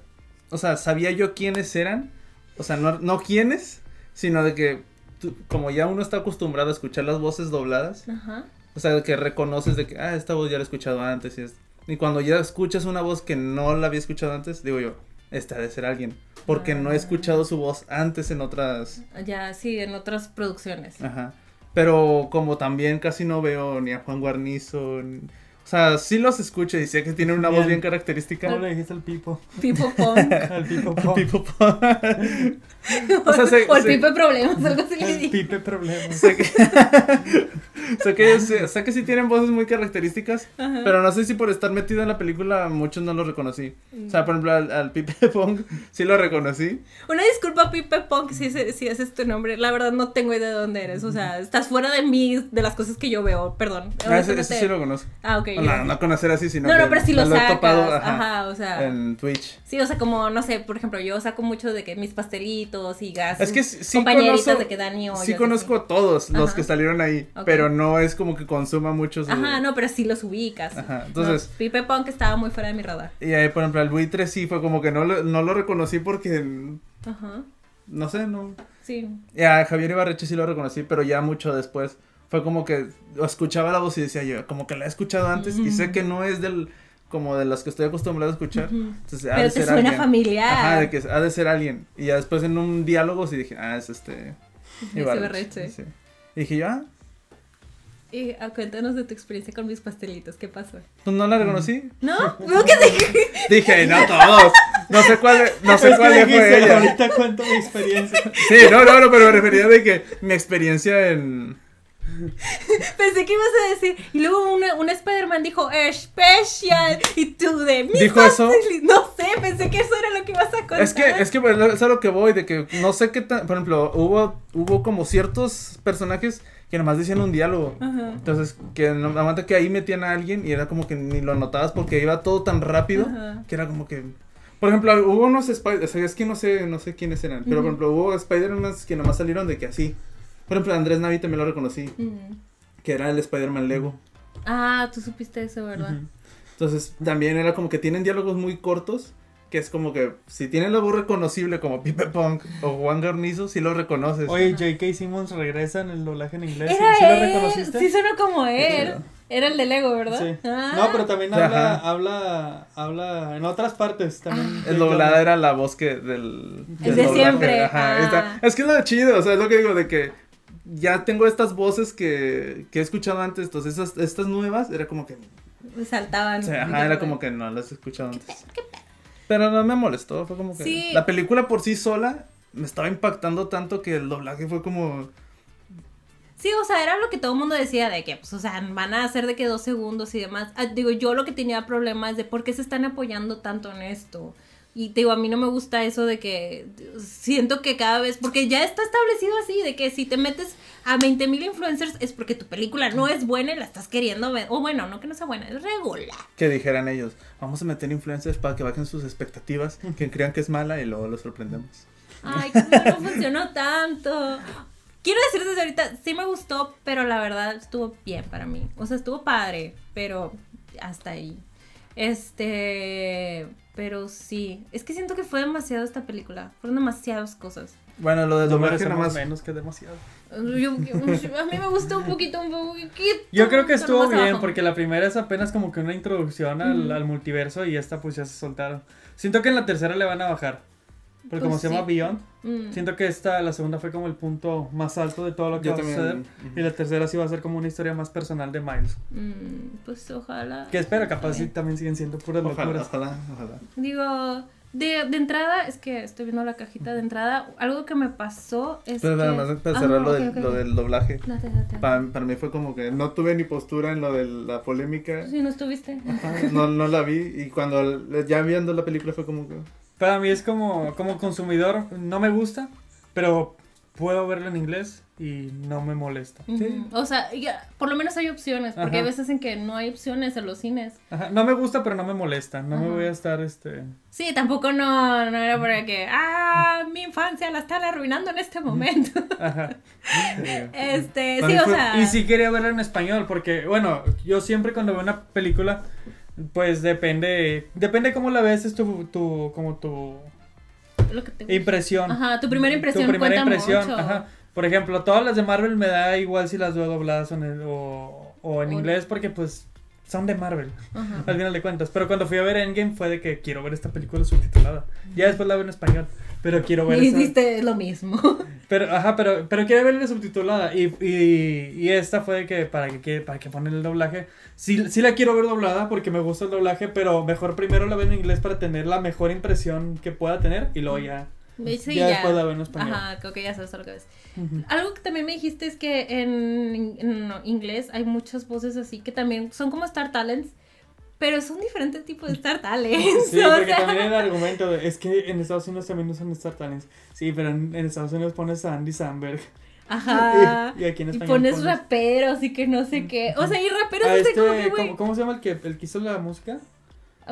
o sea, sabía yo quiénes eran, o sea, no, no quiénes, sino de que tú- como ya uno está acostumbrado a escuchar las voces dobladas, Ajá. O sea, que reconoces de que, ah, esta voz ya la he escuchado antes. Y, es... y cuando ya escuchas una voz que no la había escuchado antes, digo yo, esta debe ser alguien. Porque no he Ah. escuchado su voz antes en otras. Ya, sí, en otras producciones. Ajá. Pero como también casi no veo ni a Juan Guarnizo. ni- O sea, sí los escucho y sé que tienen una voz Bien. característica. ¿Cómo le dijiste al Pipo? Pipo Pong. Al Pipo Pop. Pipo Pop. O sea, sé- o el sé- Pipe Problemas, algo así le El dije. Pipe Problemas. sé que, sé que, sé, sé que sí tienen voces muy características, Ajá. pero no sé si por estar metido en la película muchos no lo reconocí. O sea, por ejemplo, al, al Pipe Pong sí lo reconocí. Una disculpa, Pipe Punk, si, ese- si ese es tu nombre. La verdad no tengo idea de dónde eres. O sea, estás fuera de mí, de las cosas que yo veo. Perdón. Ah, ese, sí lo conozco. Ah, ok. No, ya. no conocer así, sino No, que no, pero si lo he sacas. topado, ajá. o sea. en Twitch. Sí, o sea, como, no sé, por ejemplo, yo saco mucho de que mis pastelitos y gas. Es que sí, conozco, de que dan y ollas, sí conozco a todos los Ajá. que salieron ahí, pero no es como que consuma muchos. de- Ajá, no, pero sí los ubicas. Ajá, No, entonces- Pipe Punk estaba muy fuera de mi radar. Y ahí, por ejemplo, al buitre sí fue como que no lo, no lo reconocí porque, Ajá. no sé, no. Sí. Y a Javier Ibarreche sí lo reconocí, pero ya mucho después. Fue como que escuchaba la voz y decía yo, como que la he escuchado antes y sé que no es del, como de las que estoy acostumbrado a escuchar. Entonces, ha Pero de te ser suena alguien. familiar. Ajá, de que ha de ser alguien. Y ya después en un diálogo sí dije, ah, es este. Ibarreche. sí. Y dije yo, ah, Y ah, cuéntanos de tu experiencia con mis pastelitos, ¿qué pasó? pues no la reconocí. ¿No? Veo que te... Dije, no todos. No sé cuál, no sé cuál dijiste, fue ella. Ahorita cuento mi experiencia. Sí, no, no, no, pero me refería de que mi experiencia en. Pensé que ibas a decir. Y luego una, una Spider-Man dijo, especial. Y tú de mis ¿Dijo eso? pastelitos. No sé, pensé que eso era lo que ibas a contar. Es que, es que es a lo que voy, de que no sé qué tan. Por ejemplo, hubo, hubo como ciertos personajes que nomás decían un diálogo. Ajá. Entonces, que nomás que ahí metían a alguien y era como que ni lo notabas porque iba todo tan rápido Ajá. que era como que. Por ejemplo, hubo unos Spider, o sea, es que no sé, no sé quiénes eran, pero por ejemplo, hubo Spider-Man que nomás salieron de que así. Por ejemplo, Andrés Navi también lo reconocí, Mm. que era el Spider-Man Lego. Ah, tú supiste eso, ¿verdad? Ujú. Entonces, también era como que tienen diálogos muy cortos, que es como que si tienen la voz reconocible como Pipe Punk o Juan Garnizo, sí lo reconoces. Oye, J.K. Simmons regresa en el doblaje en inglés. ¿Sí, Era sí lo él. reconociste? Sí sonó como él. Sí. Era el de Lego, ¿verdad? Sí. Ah. No, pero también habla, habla, habla en otras partes también. El Jake doblada Gyllenhaal. era la voz que del, El del de doblaje, siempre, ajá, ah. está- Es que es lo chido, o sea, es lo que digo de que ya tengo estas voces que, que he escuchado antes, entonces esas, estas nuevas era como que, Me saltaban. o sea, ajá, era como que no las he escuchado antes. Pero no me molestó, fue como que Sí. la película por sí sola me estaba impactando tanto que el doblaje fue como Sí, o sea, era lo que todo el mundo decía de que, pues, o sea, van a hacer de que dos segundos y demás. Ah, digo, yo lo que tenía problemas es de por qué se están apoyando tanto en esto. Y te digo, a mí no me gusta eso de que siento que cada vez, porque ya está establecido así, de que si te metes a 20 mil influencers es porque tu película no es buena y la estás queriendo ver. O bueno, no que no sea buena, es regular. que dijeran ellos, vamos a meter influencers para que bajen sus expectativas, que crean que es mala y luego los sorprendemos. Ay, no funcionó tanto. Quiero decir desde ahorita, sí me gustó, pero la verdad estuvo bien para mí. O sea, estuvo padre, pero hasta ahí. Este, pero sí, es que siento que fue demasiado esta película. Fueron demasiadas cosas. Bueno, lo del No doblaje nada más. menos que demasiado. Yo- yo- a mí me gustó un poquito, un poquito. Yo creo que estuvo bien abajo. porque la primera es apenas como que una introducción al multiverso y esta pues ya se soltaron. Siento que en la tercera le van a bajar. Porque como Pues se llama sí. Beyond, Mm. siento que esta, la segunda fue como el punto más alto de todo lo que Yo va a también, suceder. ujú. Y la tercera sí va a ser como una historia más personal de Miles. Mm, pues ojalá. Que espero, capaz sí también siguen siendo puras Ojalá, locuras. ojalá, ojalá. Digo, de, de entrada, es que estoy viendo la cajita de entrada. Algo que me pasó es. Pero que... nada más para Ah, cerrar no, lo, ok, del, ok, lo del doblaje. Date, date. Para, para mí fue como que no tuve ni postura en lo de la polémica. Si no estuviste. Ajá, no, no la vi. Y cuando ya viendo la película fue como que. Para mí es como, como consumidor, no me gusta, pero puedo verlo en inglés y no me molesta. Ujú. O sea, ya, por lo menos hay opciones, porque hay Ajá. veces en que no hay opciones en los cines. Ajá, No me gusta, pero no me molesta. No me voy a estar, este... Sí, tampoco no, no era para que, ah, mi infancia la están arruinando en este momento. Ajá. Este, sí, o sea. Y sí quería verlo en español, porque, bueno, yo siempre cuando veo una película, pues depende, depende cómo la ves, es tu, tu, como tu lo que te impresión. Ajá, tu primera impresión Tu primera impresión, mucho. ajá. Por ejemplo, todas las de Marvel me da igual si las veo dobladas o, en el- o, o en O- inglés porque pues son de Marvel, Ajá. al final de cuentas. Pero cuando fui a ver Endgame fue de que quiero ver esta película subtitulada. Ya después la veo en español, pero quiero ver Y esa- hiciste lo mismo. Pero, ajá, pero, pero quiero verla subtitulada. Y, y, y esta fue de que para que, para que ponen el doblaje. Sí, sí la quiero ver doblada porque me gusta el doblaje, pero mejor primero la veo en inglés para tener la mejor impresión que pueda tener y luego ya. Sí, ya, después la veo en español. Ajá, creo que ya sabes lo que ves. Algo que también me dijiste es que en, en no, inglés hay muchas voces así que también son como Star Talents, pero son diferentes tipos de Star Talents. Sí, porque sea, también el argumento de- es que en Estados Unidos también usan Star Talents. Sí, pero en, en Estados Unidos pones a Andy Samberg. Ajá. Y, y aquí en Y español pones pones raperos y que no sé qué. O sea, y raperos a así este, como que. ¿cómo, cómo se llama el que, el que hizo la música?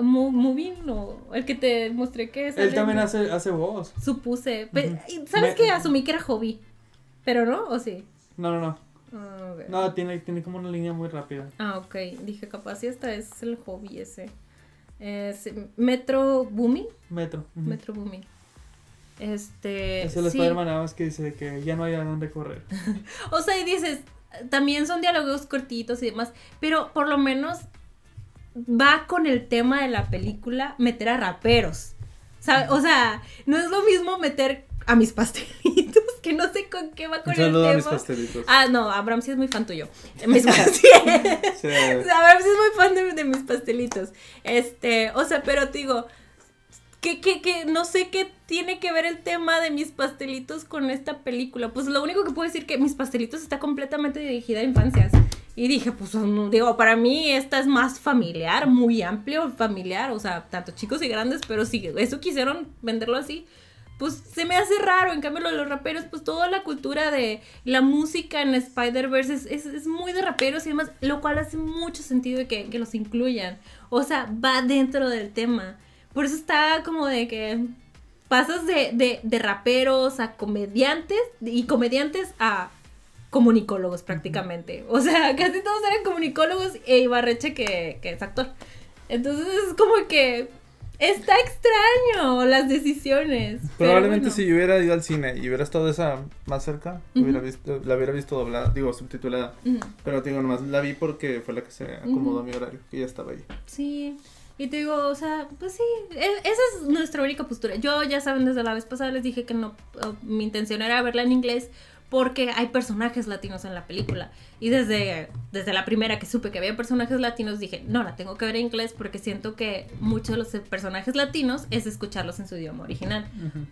Mo- Moving o el que te mostré que sale Él también hace, hace voz. Supuse. Y ¿Sabes Me- qué? Asumí que era hobby. Pero no, ¿o sí? No, no, no. Ah. No, tiene, tiene como una línea muy rápida. Ah, ok. Dije, capaz y esta es el hobby ese. Es Metro Booming. Metro. Metro Booming. Este. Es el sí. Spider-Man nada más que dice que ya no hay a dónde correr. O sea, y dices, también son diálogos cortitos y demás, pero por lo menos va con el tema de la película meter a raperos. ¿sabe? O sea, no es lo mismo meter a mis pastelitos, que no sé con qué va con el tema. a mis pastelitos. Ah, no, Abraham sí es muy fan tuyo. Mis pastelitos. Sí. Abraham sí es muy fan de, de mis pastelitos. Este, o sea, pero te digo, que, que, que no sé qué tiene que ver el tema de mis pastelitos con esta película. Pues lo único que puedo decir que mis pastelitos está completamente dirigida a infancias. Y dije, pues no, digo, para mí esta es más familiar, muy amplio, familiar, o sea, tanto chicos y grandes, pero si eso quisieron venderlo así, pues se me hace raro. En cambio, lo de los raperos, pues toda la cultura de la música en Spider-Verse es, es, es muy de raperos y demás, lo cual hace mucho sentido de que, que los incluyan. O sea, va dentro del tema. Por eso está como de que pasas de, de, de raperos a comediantes y comediantes a comunicólogos prácticamente. O sea, casi todos eran comunicólogos e Ibarreche que, que es actor. Entonces es como que está extraño las decisiones. Probablemente bueno. si yo hubiera ido al cine y hubiera estado esa más cerca, hubiera visto, la hubiera visto doblada, digo, subtitulada. Pero digo, nomás la vi porque fue la que se acomodó a mi horario, que ya estaba ahí. Sí. Y te digo, o sea, pues sí, e- esa es nuestra única postura. Yo, ya saben, desde la vez pasada les dije que no, mi intención era verla en inglés porque hay personajes latinos en la película. Y desde, desde la primera que supe que había personajes latinos, dije, no, la tengo que ver en inglés porque siento que muchos de los personajes latinos es escucharlos en su idioma original.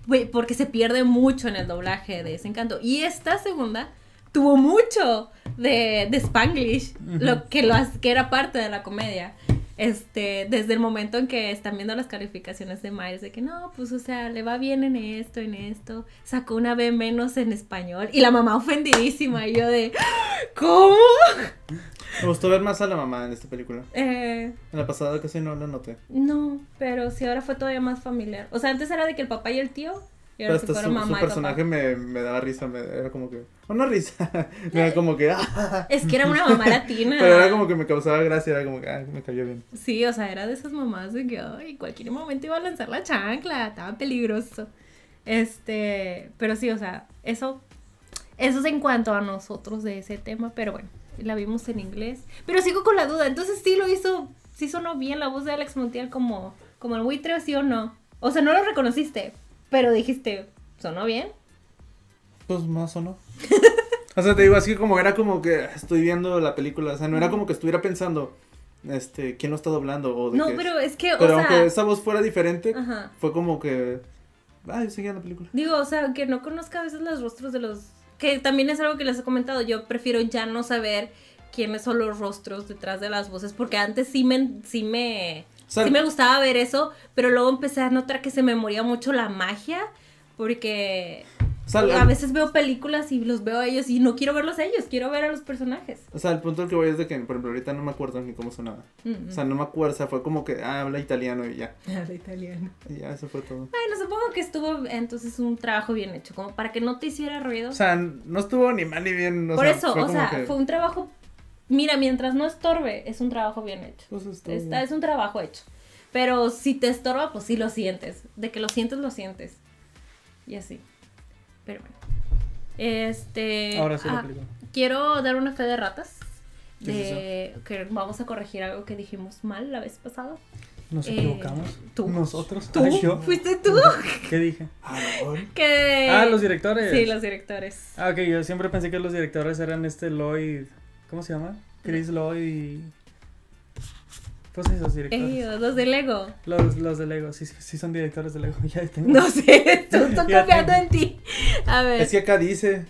Güey, porque se pierde mucho en el doblaje de ese encanto. Y esta segunda tuvo mucho de, de Spanglish, Ujú. lo que, lo, que era parte de la comedia. Este, desde el momento en que están viendo las calificaciones de Miles, de que no, pues, o sea, le va bien en esto, en esto, sacó una B menos en español, y la mamá ofendidísima, y yo de, ¿cómo? Me gustó ver más a la mamá en esta película. Eh, En la pasada casi no la noté. no, pero sí, ahora fue todavía más familiar. O sea, antes era de que el papá y el tío, y Pero hasta su, personaje me, me daba risa, me, era como que... Una risa. me era como que... ah. Es que era una mamá latina. Pero era como que me causaba gracia, era como que ah, me cayó bien. Sí, o sea, era de esas mamás de que, ay, cualquier momento iba a lanzar la chancla, estaba peligroso. Este, pero sí, o sea, eso, eso es en cuanto a nosotros de ese tema, pero bueno, la vimos en inglés. Pero sigo con la duda, entonces sí lo hizo, sí sonó bien la voz de Alex Montiel como, como el buitre, sí o no. O sea, no lo reconociste, pero dijiste, sonó bien. Pues más o no. o sea, te digo, así como era como que estoy viendo la película, o sea, no era como que estuviera pensando, este, quién lo está doblando o de No, qué pero es que, Pero o aunque sea, esa voz fuera diferente, ajá. fue como que, ah, yo seguía la película. Digo, o sea, que no conozca a veces los rostros de los... Que también es algo que les he comentado. Yo prefiero ya no saber quiénes son los rostros detrás de las voces. Porque antes sí me... Sí me sea, sí me gustaba ver eso, pero luego empecé a notar que se me moría mucho la magia, porque o sea, a veces veo películas y los veo a ellos y no quiero verlos a ellos, quiero ver a los personajes. o sea, el punto al que voy es de que, por ejemplo, ahorita no me acuerdo ni cómo sonaba. Mm, O sea, no me acuerdo, o sea, fue como que, ah, habla italiano y ya. Habla italiano. Y ya, eso fue todo. Bueno, supongo que estuvo entonces un trabajo bien hecho, como para que no te hiciera ruido. O sea, no estuvo ni mal ni bien. O Por sea, eso, o sea, que, fue un trabajo. Mira, mientras no estorbe, es un trabajo bien hecho. pues, Está, bien. es un trabajo hecho. Pero si te estorba, pues sí lo sientes. De que lo sientes, lo sientes. Y así. Pero bueno. Este. Ahora sí la ah, quiero dar una fe de ratas. ¿Qué es de que vamos a corregir algo que dijimos mal la vez pasada. Nos Eh, equivocamos. tú. Nosotros. ¿Tú? Ay, yo. ¿Fuiste tú? ¿Qué dije? A lo mejor. que... Ah, los directores. Sí, los directores. Ah, ok, yo siempre pensé que los directores eran este Lloyd. ¿Cómo se llama? Chris Lloyd y. Pues esos directores. Ellos, los de Lego. Los, los de Lego, sí, sí, son directores de Lego. Ya tengo. No sé, estoy confiando en ti. A ver, Es que acá dice,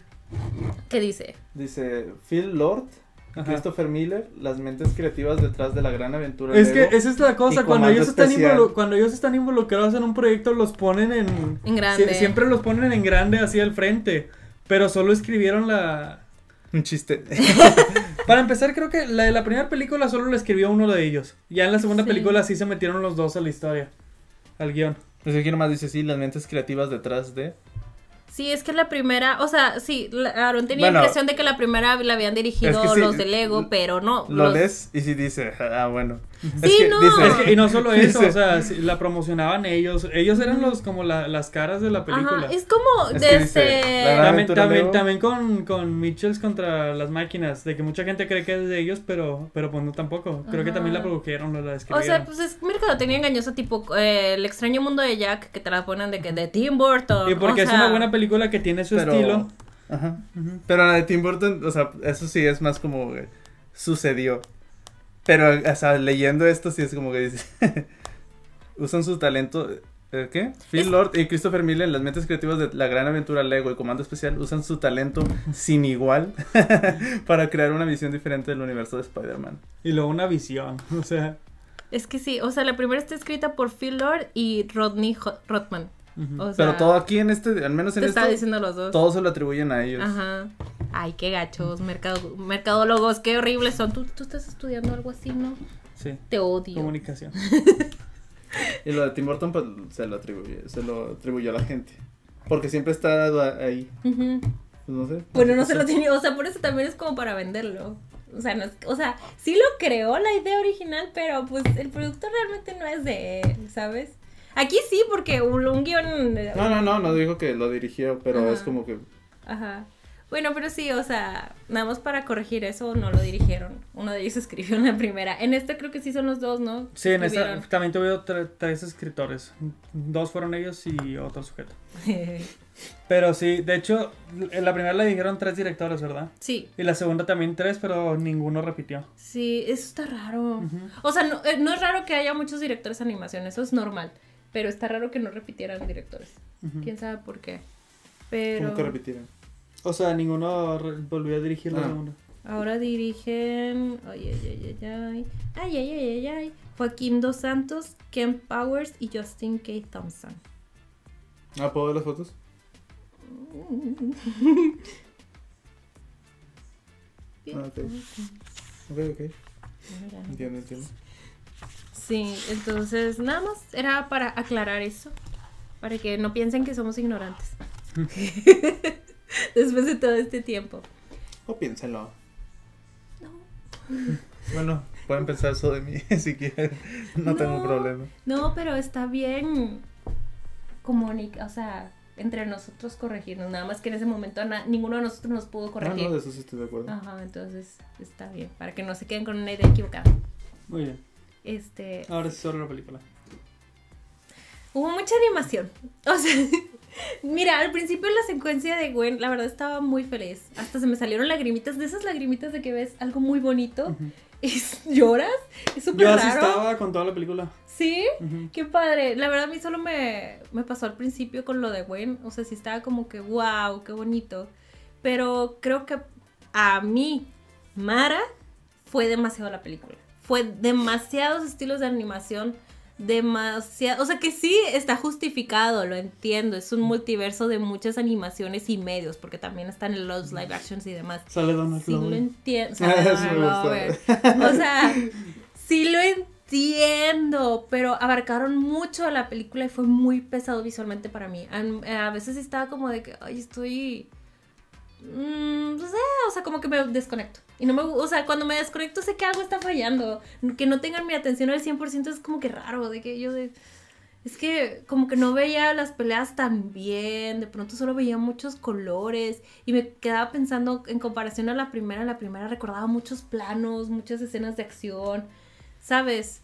¿qué dice? dice Phil Lord, Ajá. Christopher Miller, las mentes creativas detrás de la gran aventura. Es que esa es la cosa, cuando ellos, están Especial. involu- cuando ellos están involucrados en un proyecto los ponen en... En grande. Sie- siempre los ponen en grande así al frente, pero solo escribieron la... Un chiste. Para empezar creo que la de la primera película solo la escribió uno de ellos. Ya en la segunda Sí. película sí se metieron los dos a la historia, al guion. Pues aquí nomás dice, sí, las mentes creativas detrás de... Sí, es que la primera, o sea, sí, la- Aaron tenía Bueno, impresión de que la primera la habían dirigido es que sí, los de Lego, pero no. Lo los- lees y sí dice, ah, bueno. Sí, no. Es que- y no solo eso, Dice- o sea, la promocionaban ellos. Ellos eran los como la- las caras de la película. Ajá, es como Es que dice, desde... También, también, también con, con Mitchells contra las máquinas, de que mucha gente cree que es de ellos, pero, pero pues no tampoco. Creo que también la produjeron, o la O escribieron. sea, pues es mercadotecnia engañosa, tipo eh, El extraño mundo de Jack, que te la ponen de que de Tim Burton. y porque o es sea, una buena película que tiene su Pero- estilo. Ajá. Pero la de Tim Burton, o sea, eso sí es más como eh, sucedió. Pero, o sea, leyendo esto sí es como que dice, usan su talento, eh, ¿qué? Phil Lord y Christopher Miller, las mentes creativas de la gran aventura Lego y Comando Especial, usan su talento sin igual para crear una visión diferente del universo de Spider-Man. Y luego una visión, o sea. Es que sí, o sea, la primera está escrita por Phil Lord y Rodney Ho- O sea, Pero todo aquí en este, al menos en te esto, estaba diciendo los dos. todo se lo atribuyen a ellos. Ajá. Ay, qué gachos, mercado, mercadólogos, qué horribles son. ¿Tú, tú estás estudiando algo así, ¿no? Sí, Te odio. comunicación. Y lo de Tim Burton, pues, se lo atribuye, se lo atribuyó a la gente. Porque siempre está ahí, Ujú. pues no sé. Bueno, no se lo tenía, o sea, por eso también es como para venderlo. O sea, no es- o sea, sí lo creó la idea original, pero pues el producto realmente no es de él, ¿sabes? Aquí sí, porque un, un guion... No, no, no, no dijo que lo dirigió, pero Ajá. es como que Ajá. Bueno, pero sí, o sea, nada más para corregir eso, no lo dirigieron. Uno de ellos escribió en la primera. En esta creo que sí son los dos, ¿no? Sí, en esta también tuve tre- tres escritores. Dos fueron ellos y otro sujeto. Pero sí, de hecho, en la primera le dijeron tres directores, ¿verdad? sí, Y la segunda también tres, pero ninguno repitió. sí, eso está raro. O sea, no, eh, no es raro que haya muchos directores de animación, eso es normal. Pero está raro que no repitieran directores. Quién sabe por qué. Pero como que repitieron. O sea, ninguno volvió a dirigir la Ah. segunda. ahora dirigen. Ay, ay, ay, ay, ay. Ay, ay, ay, ay, ay. Joaquín Dos Santos, Ken Powers y Justin K. Thompson. Ah, ¿puedo ver las fotos? Ah, ok. Ok, ok. Entiendo, entiendo. Sí, entonces nada más era para aclarar eso, para que no piensen que somos ignorantes. Después de todo este tiempo. O piénsenlo. No. Bueno, pueden pensar eso de mí si quieren. No, tengo problema. No, pero está bien comunicar, o sea, entre nosotros corregirnos, nada más que en ese momento na- ninguno de nosotros nos pudo Ah, corregir. no, de eso sí estoy de acuerdo. Ajá, entonces está bien, para que no se queden con una idea equivocada. Muy bien. Este, Ahora sí sobre la película. Hubo mucha animación. O sea, mira, al principio la secuencia de Gwen, la verdad estaba muy feliz. Hasta se me salieron lagrimitas, de esas lagrimitas de que ves algo muy bonito y lloras. Es súper Yo así raro. estaba con toda la película. Sí, qué padre. La verdad a mí solo me, me pasó al principio con lo de Gwen. O sea, sí estaba como que, wow, qué bonito. Pero creo que a mí, Mara, fue demasiado la película. Fue demasiados estilos de animación, demasiado... O sea que sí está justificado, lo entiendo. Es un multiverso de muchas animaciones y medios, porque también están en los live actions y demás. Sale Donald Sí lo entiendo. O sea, sí lo entiendo, pero abarcaron mucho la película y fue muy pesado visualmente para mí. A, a veces estaba como de que, ay, estoy... mm, no sé, o sea, como que me desconecto. Y no me, o sea, cuando me desconecto sé que algo está fallando. Que no tengan mi atención al 100% es como que raro, de que yo es que como que no veía las peleas tan bien, de pronto solo veía muchos colores y me quedaba pensando en comparación a la primera, la primera recordaba muchos planos, muchas escenas de acción, ¿sabes?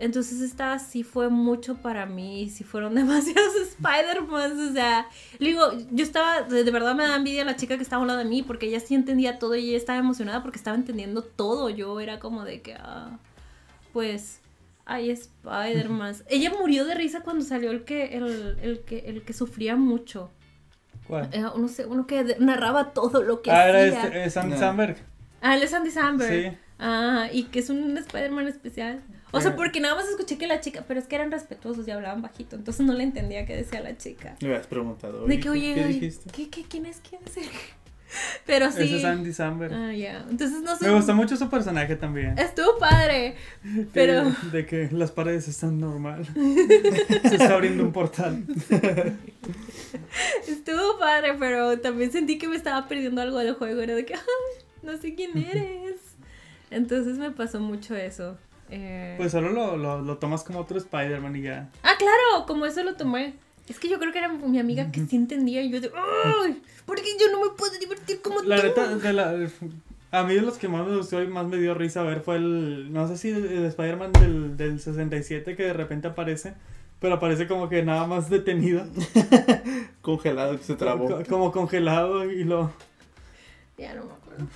Entonces esta sí fue mucho para mí, sí fueron demasiados Spider-Man, o sea, digo, yo estaba, de, verdad me da envidia la chica que estaba a un lado de mí porque ella sí entendía todo y ella estaba emocionada porque estaba entendiendo todo, yo era como de que, ah, pues, ay, Spider-Man. ella murió de risa cuando salió el que, el, el que, el que sufría mucho. ¿Cuál? Era, no sé, uno que narraba todo lo que Ah, era hacía. este, eh, Sam No. Sandberg. Ah, él es Andy Samberg. Sí. Ah, y que es un Spider-Man especial. O sea, porque nada más escuché que la chica, pero es que eran respetuosos y hablaban bajito, entonces no le entendía qué decía la chica. Me habías preguntado. De que, oye, ¿qué dijiste? ¿qué, qué, quién es? ¿Quién es él? Pero sí. Ese es Andy Samberg. Ah, ya. Entonces no sé. Me gustó mucho su personaje también. Estuvo padre. Pero. De, de que las paredes están normal. Se está abriendo un portal. Estuvo padre, pero también sentí que me estaba perdiendo algo del juego. Era de que, ay, no sé quién eres. Entonces me pasó mucho eso. Eh, Pues solo lo, lo, lo tomas como otro Spider-Man y ya. Ah, claro, como eso lo tomé. Es que yo creo que era mi amiga que sí entendía y yo de, ¡ay! ¿Por qué yo no me puedo divertir como La tú? neta, de la, a mí de los que más me gustó y más me dio risa ver fue el, no sé si el, el Spider-Man del, del 67 que de repente aparece, pero aparece como que nada más detenido, Congelado que se trabó. co- como congelado y lo... Ya no me acuerdo.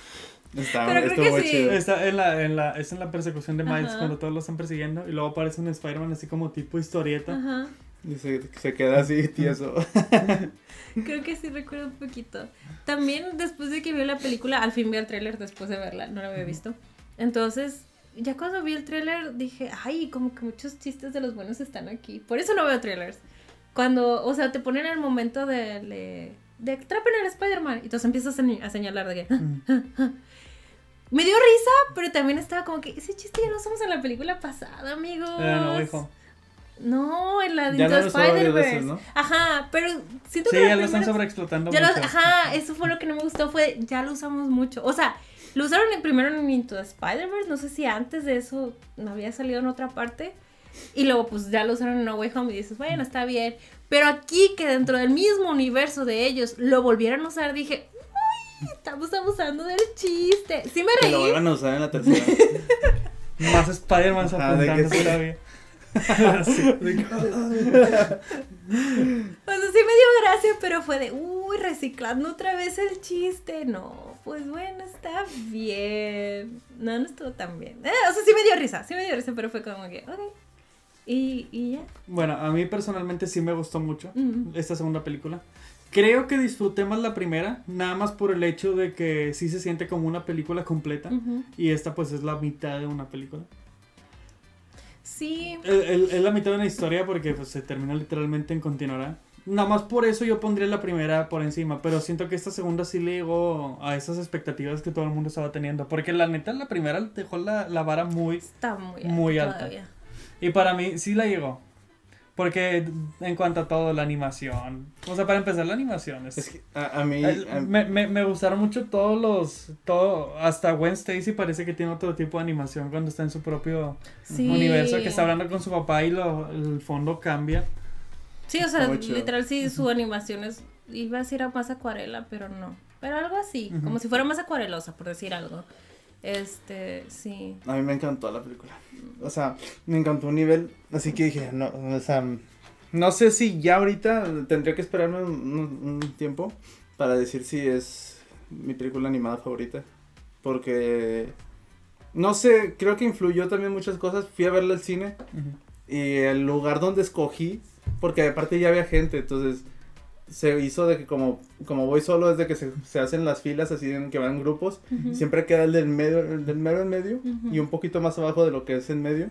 Está, Pero creo estuvo que muy sí. chido. Está en la, en la, es en la persecución de Miles Ajá. cuando todos lo están persiguiendo y luego aparece un Spider-Man así como tipo historieta. Ajá. Y se, se queda así tieso. Creo que sí recuerdo un poquito. También después de que vi la película, al fin vi el tráiler después de verla, no lo había visto. Entonces, ya cuando vi el tráiler dije, ay, como que muchos chistes de los buenos están aquí. Por eso no veo trailers. Cuando, o sea, te ponen el momento de, de, de atrapen al Spider-Man y entonces empiezas a señalar de que... Mm. Me dio risa, pero también estaba como que ese chiste ya lo usamos en la película pasada, amigos. Eh, no, hijo. No, en la de varias Spider-Verse. ¿no? Ajá, pero siento Sí, que la ya lo están sobreexplotando ya mucho. ajá, eso fue lo que no me gustó, fue ya lo usamos mucho. O sea, lo usaron en, primero en Into the Spider-Verse, no sé si antes de eso no había salido en otra parte. Y luego pues ya lo usaron en No Way Home y dices, bueno, está bien. Pero aquí que dentro del mismo universo de ellos lo volvieran a usar, dije, estamos abusando del chiste. Sí me Que lo reí. vuelvan a usar en la tercera. Más Spider-Man apuntando sí. todavía. Sí, O sea, sí me dio gracia, pero fue de, uy, reciclando otra vez el chiste. No, pues bueno, está bien. No, no estuvo tan bien. Eh, o sea, sí me dio risa, sí me dio risa, pero fue como que, ok. Y, y ya. Bueno, a mí personalmente sí me gustó mucho Mm. esta segunda película. Creo que disfruté más la primera, nada más por el hecho de que sí se siente como una película completa. Ujú. Y esta pues es la mitad de una película. Sí. Es la mitad de una historia porque pues, se termina literalmente en continuará. Nada más por eso yo pondría la primera por encima, pero siento que esta segunda sí le llegó a esas expectativas que todo el mundo estaba teniendo. Porque la neta, la primera dejó la, la vara muy... Está muy alta. Muy alta. todavía. Y para mí sí la llegó. Porque en cuanto a todo, la animación. O sea, para empezar, la animación es... Es que a, a mí. A- me, me, me gustaron mucho todos los. Todo, hasta Gwen Stacy parece que tiene otro tipo de animación cuando está en su propio Sí. universo, que está hablando con su papá y lo, el fondo cambia. Sí, o sea, literal, sí, su animación es. Iba a decir a más acuarela, pero no. Pero algo así, como si fuera más acuarelosa, por decir algo. Este, sí. A mí me encantó la película. O sea, me encantó un nivel. Así que dije, no, o sea, no sé si ya ahorita tendría que esperarme un, un- un tiempo para decir si es mi película animada favorita. Porque, no sé, creo que influyó también muchas cosas. Fui a verla al cine y el lugar donde escogí, porque aparte ya había gente, entonces se hizo de que como, como voy solo desde que se, se hacen las filas así en que van grupos, Ujú. siempre queda el del medio, el del mero en medio Ujú. y un poquito más abajo de lo que es en medio.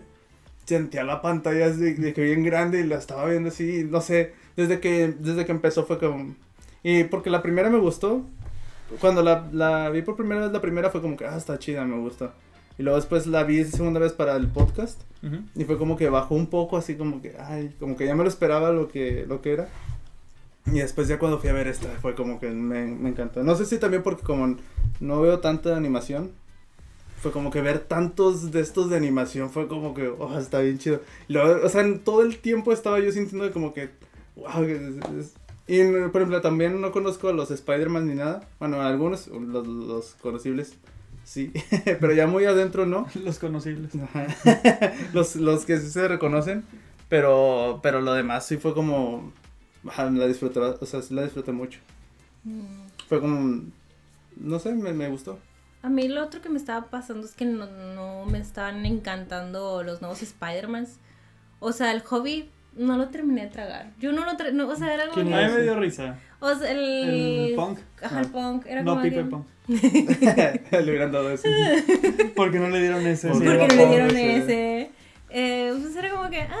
Sentía la pantalla así de, que bien grande y la estaba viendo así, no sé, desde que, desde que empezó fue como... Y porque la primera me gustó, cuando la, la vi por primera vez, la primera fue como que, ah, está chida, me gusta. Y luego después la vi segunda vez para el podcast Ujú. y fue como que bajó un poco así como que, ay, como que ya me lo esperaba lo que, lo que era. Y después ya cuando fui a ver esta fue como que me, me encantó. No sé si también porque como no veo tanta animación, fue como que ver tantos de estos de animación fue como que, oh, está bien chido. Luego, o sea, en todo el tiempo estaba yo sintiendo como que, wow, es- es- y por ejemplo, también no conozco a los Spider-Man ni nada. Bueno, algunos, los, los conocibles, sí, pero ya muy adentro no. Los conocibles. Los, los que sí se reconocen, pero, pero lo demás sí fue como, ajá, la disfruté, o sea, la disfruté mucho. Mm. Fue como, no sé, me, me gustó. A mí lo otro que me estaba pasando es que no, no me estaban encantando los nuevos Spider-Mans. O sea, el hobby no lo terminé de tragar. Yo no lo tra- no, o sea, era como ¿Quién que- A mí es? me dio risa. O sea, el... El punk. Ajá, el punk. Era No, como y Punk. Le hubieran dado eso. ¿Por qué no le dieron ese? Porque era no le dieron ese. ese. Eh, pues era como que, ah,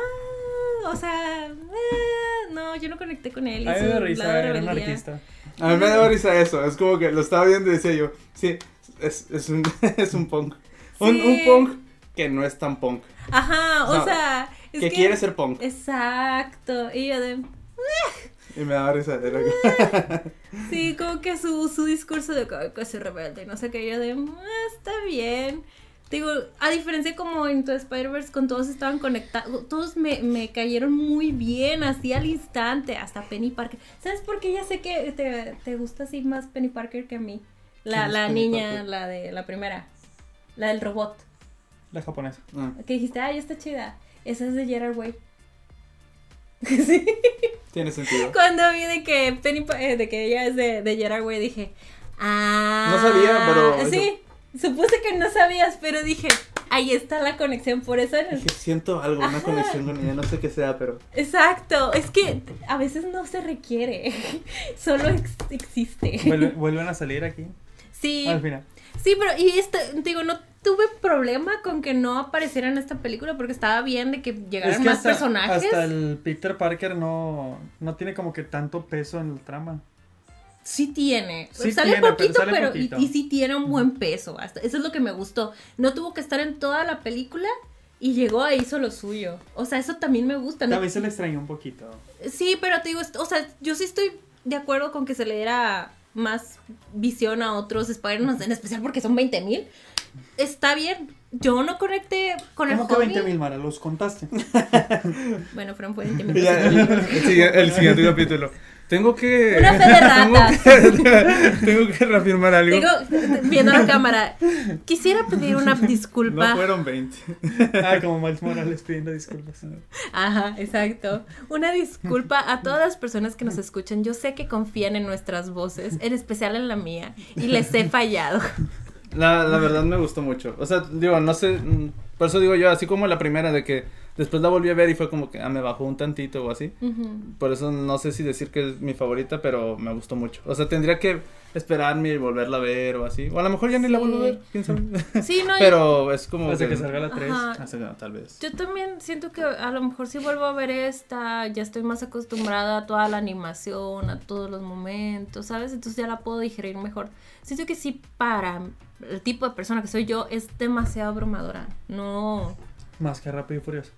o sea, eh, no, yo no conecté con él. A mí me lado risa, era un artista. A mí me da risa eso, es como que lo estaba viendo y decía yo, sí, es, es, un, es un punk. Un, Sí. un punk que no es tan punk, Ajá, o No, sea, es que, quiere ser punk. Exacto. Y yo de, Y me daba risa. era que- sí, como que su, su discurso de que, "Ay, que soy rebelde y no sé qué, yo de, "Ah, está bien. Digo, a diferencia como en tu Spider-Verse, con todos estaban conectados, todos me, me cayeron muy bien, así al instante, hasta Penny Parker. ¿Sabes por qué ya sé que te, te gusta así más Penny Parker que a mí? La, ¿Quién es la niña, Parker? la de la primera, la del robot. La japonesa. Ah, Que dijiste, ay, está chida. Esa es de Gerard Way. sí. tiene sentido. Cuando vi de que Penny, eh, de que ella es de, de Gerard Way, dije, ah. No sabía, pero- Sí, supuse que no sabías, pero dije, ahí está la conexión, por eso. en el- Dije, siento algo, una Ajá. conexión con ella, no sé qué sea, pero... Exacto, es que a veces no se requiere, solo ex- existe. Vuelve- vuelven a salir aquí Sí, al final. sí, pero y este, digo, no tuve problema con que no apareciera en esta película porque estaba bien de que llegaran Es que más hasta, personajes. hasta el Peter Parker no, no tiene como que tanto peso en el trama. Sí tiene. Sí sale tiene, pero poquito, sale pero, poquito. Y, y sí tiene un buen peso. Hasta, eso es lo que me gustó. No tuvo que estar en toda la película y llegó e hizo lo suyo. O sea, eso también me gusta. ¿no? A mí se le extrañó un poquito. Sí, pero te digo, o sea, yo sí estoy de acuerdo con que se le diera más visión a otros Spider-Man, en especial porque son 20 mil. Está bien. Yo no conecté con el ¿Cómo que hobby. 20 mil, Mara? ¿Los contaste? Bueno, fueron 20 mil. El siguiente capítulo. Tengo que... Una fe de ratas. Tengo que, tengo que reafirmar algo. Digo, viendo la cámara, quisiera pedir una disculpa. No fueron 20. Ah, como Miles Morales pidiendo disculpas. Ajá, exacto. Una disculpa a todas las personas que nos escuchan. Yo sé que confían en nuestras voces, en especial en la mía, y les he fallado. La, la verdad me gustó mucho. O sea, digo, no sé. Por eso digo yo, así como la primera, de que después la volví a ver y fue como que ah, me bajó un tantito o así. Por eso no sé si decir que es mi favorita, pero me gustó mucho. O sea, tendría que esperarme y volverla a ver o así. O a lo mejor ya ni la vuelvo a ver, quién sabe. Sí, no, pero es como. Hasta que, que salga la 3. Ajá. Hasta que- tal vez. yo también siento que a lo mejor si vuelvo a ver esta, ya estoy más acostumbrada a toda la animación, a todos los momentos, ¿sabes? Entonces ya la puedo digerir mejor. Siento que sí, para el tipo de persona que soy yo, es demasiado abrumadora. No, Más que rápido y furioso.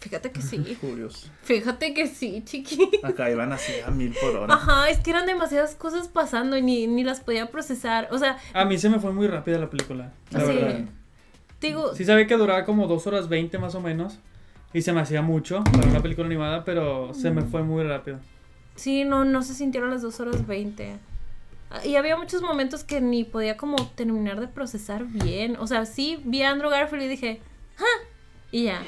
fíjate que sí. Curioso. Fíjate que sí, chiqui. Acá iban así a mil por hora. Ajá, es que eran demasiadas cosas pasando y ni, ni las podía procesar. O sea, A mí se me fue muy rápida la película. La Sí. verdad. digo, Sí sabía que duraba como 2 horas 20 más o menos. Y se me hacía mucho para una película animada, pero se me fue muy rápido. sí, no, no se sintieron las dos horas 20. Ah, Y había muchos momentos que ni podía como terminar de procesar bien. O sea, sí, vi a Andrew Garfield y dije, Y ya.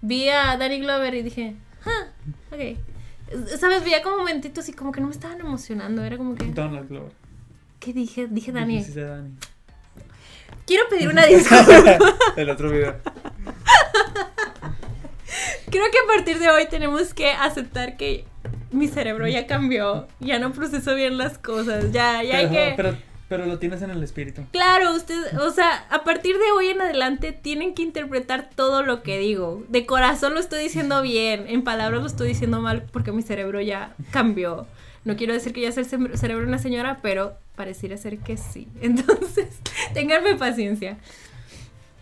Vi a Danny Glover y dije, ¡ah! Ok. Es- ¿Sabes? Veía como momentitos y como que no me estaban emocionando. Era como que, Donald Glover. ¿qué dije? Dije Dani. Dani. Quiero pedir una disculpa. El otro video. Creo que a partir de hoy tenemos que aceptar que mi cerebro ya cambió, ya no proceso bien las cosas, ya, ya hay que... pero, pero lo tienes en el espíritu. Claro, usted, o sea, a partir de hoy en adelante tienen que interpretar todo lo que digo. De corazón lo estoy diciendo bien, en palabras lo estoy diciendo mal porque mi cerebro ya cambió. No quiero decir que ya sea el cere- cerebro de una señora, pero pareciera ser que sí. Entonces, ténganme paciencia.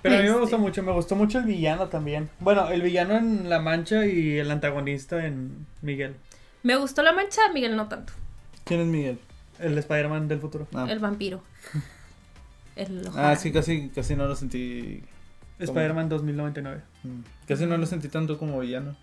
Pero a mí me Este. gustó mucho, me gustó mucho el villano también. Bueno, el villano en La Mancha y el antagonista en Miguel, Me gustó la mancha, Miguel no tanto. ¿Quién es Miguel? El Spider-Man del futuro. Ah. El vampiro. el Ah, sí, casi, casi no lo sentí. Spider-Man 2099. mm, Casi no lo sentí tanto como villano.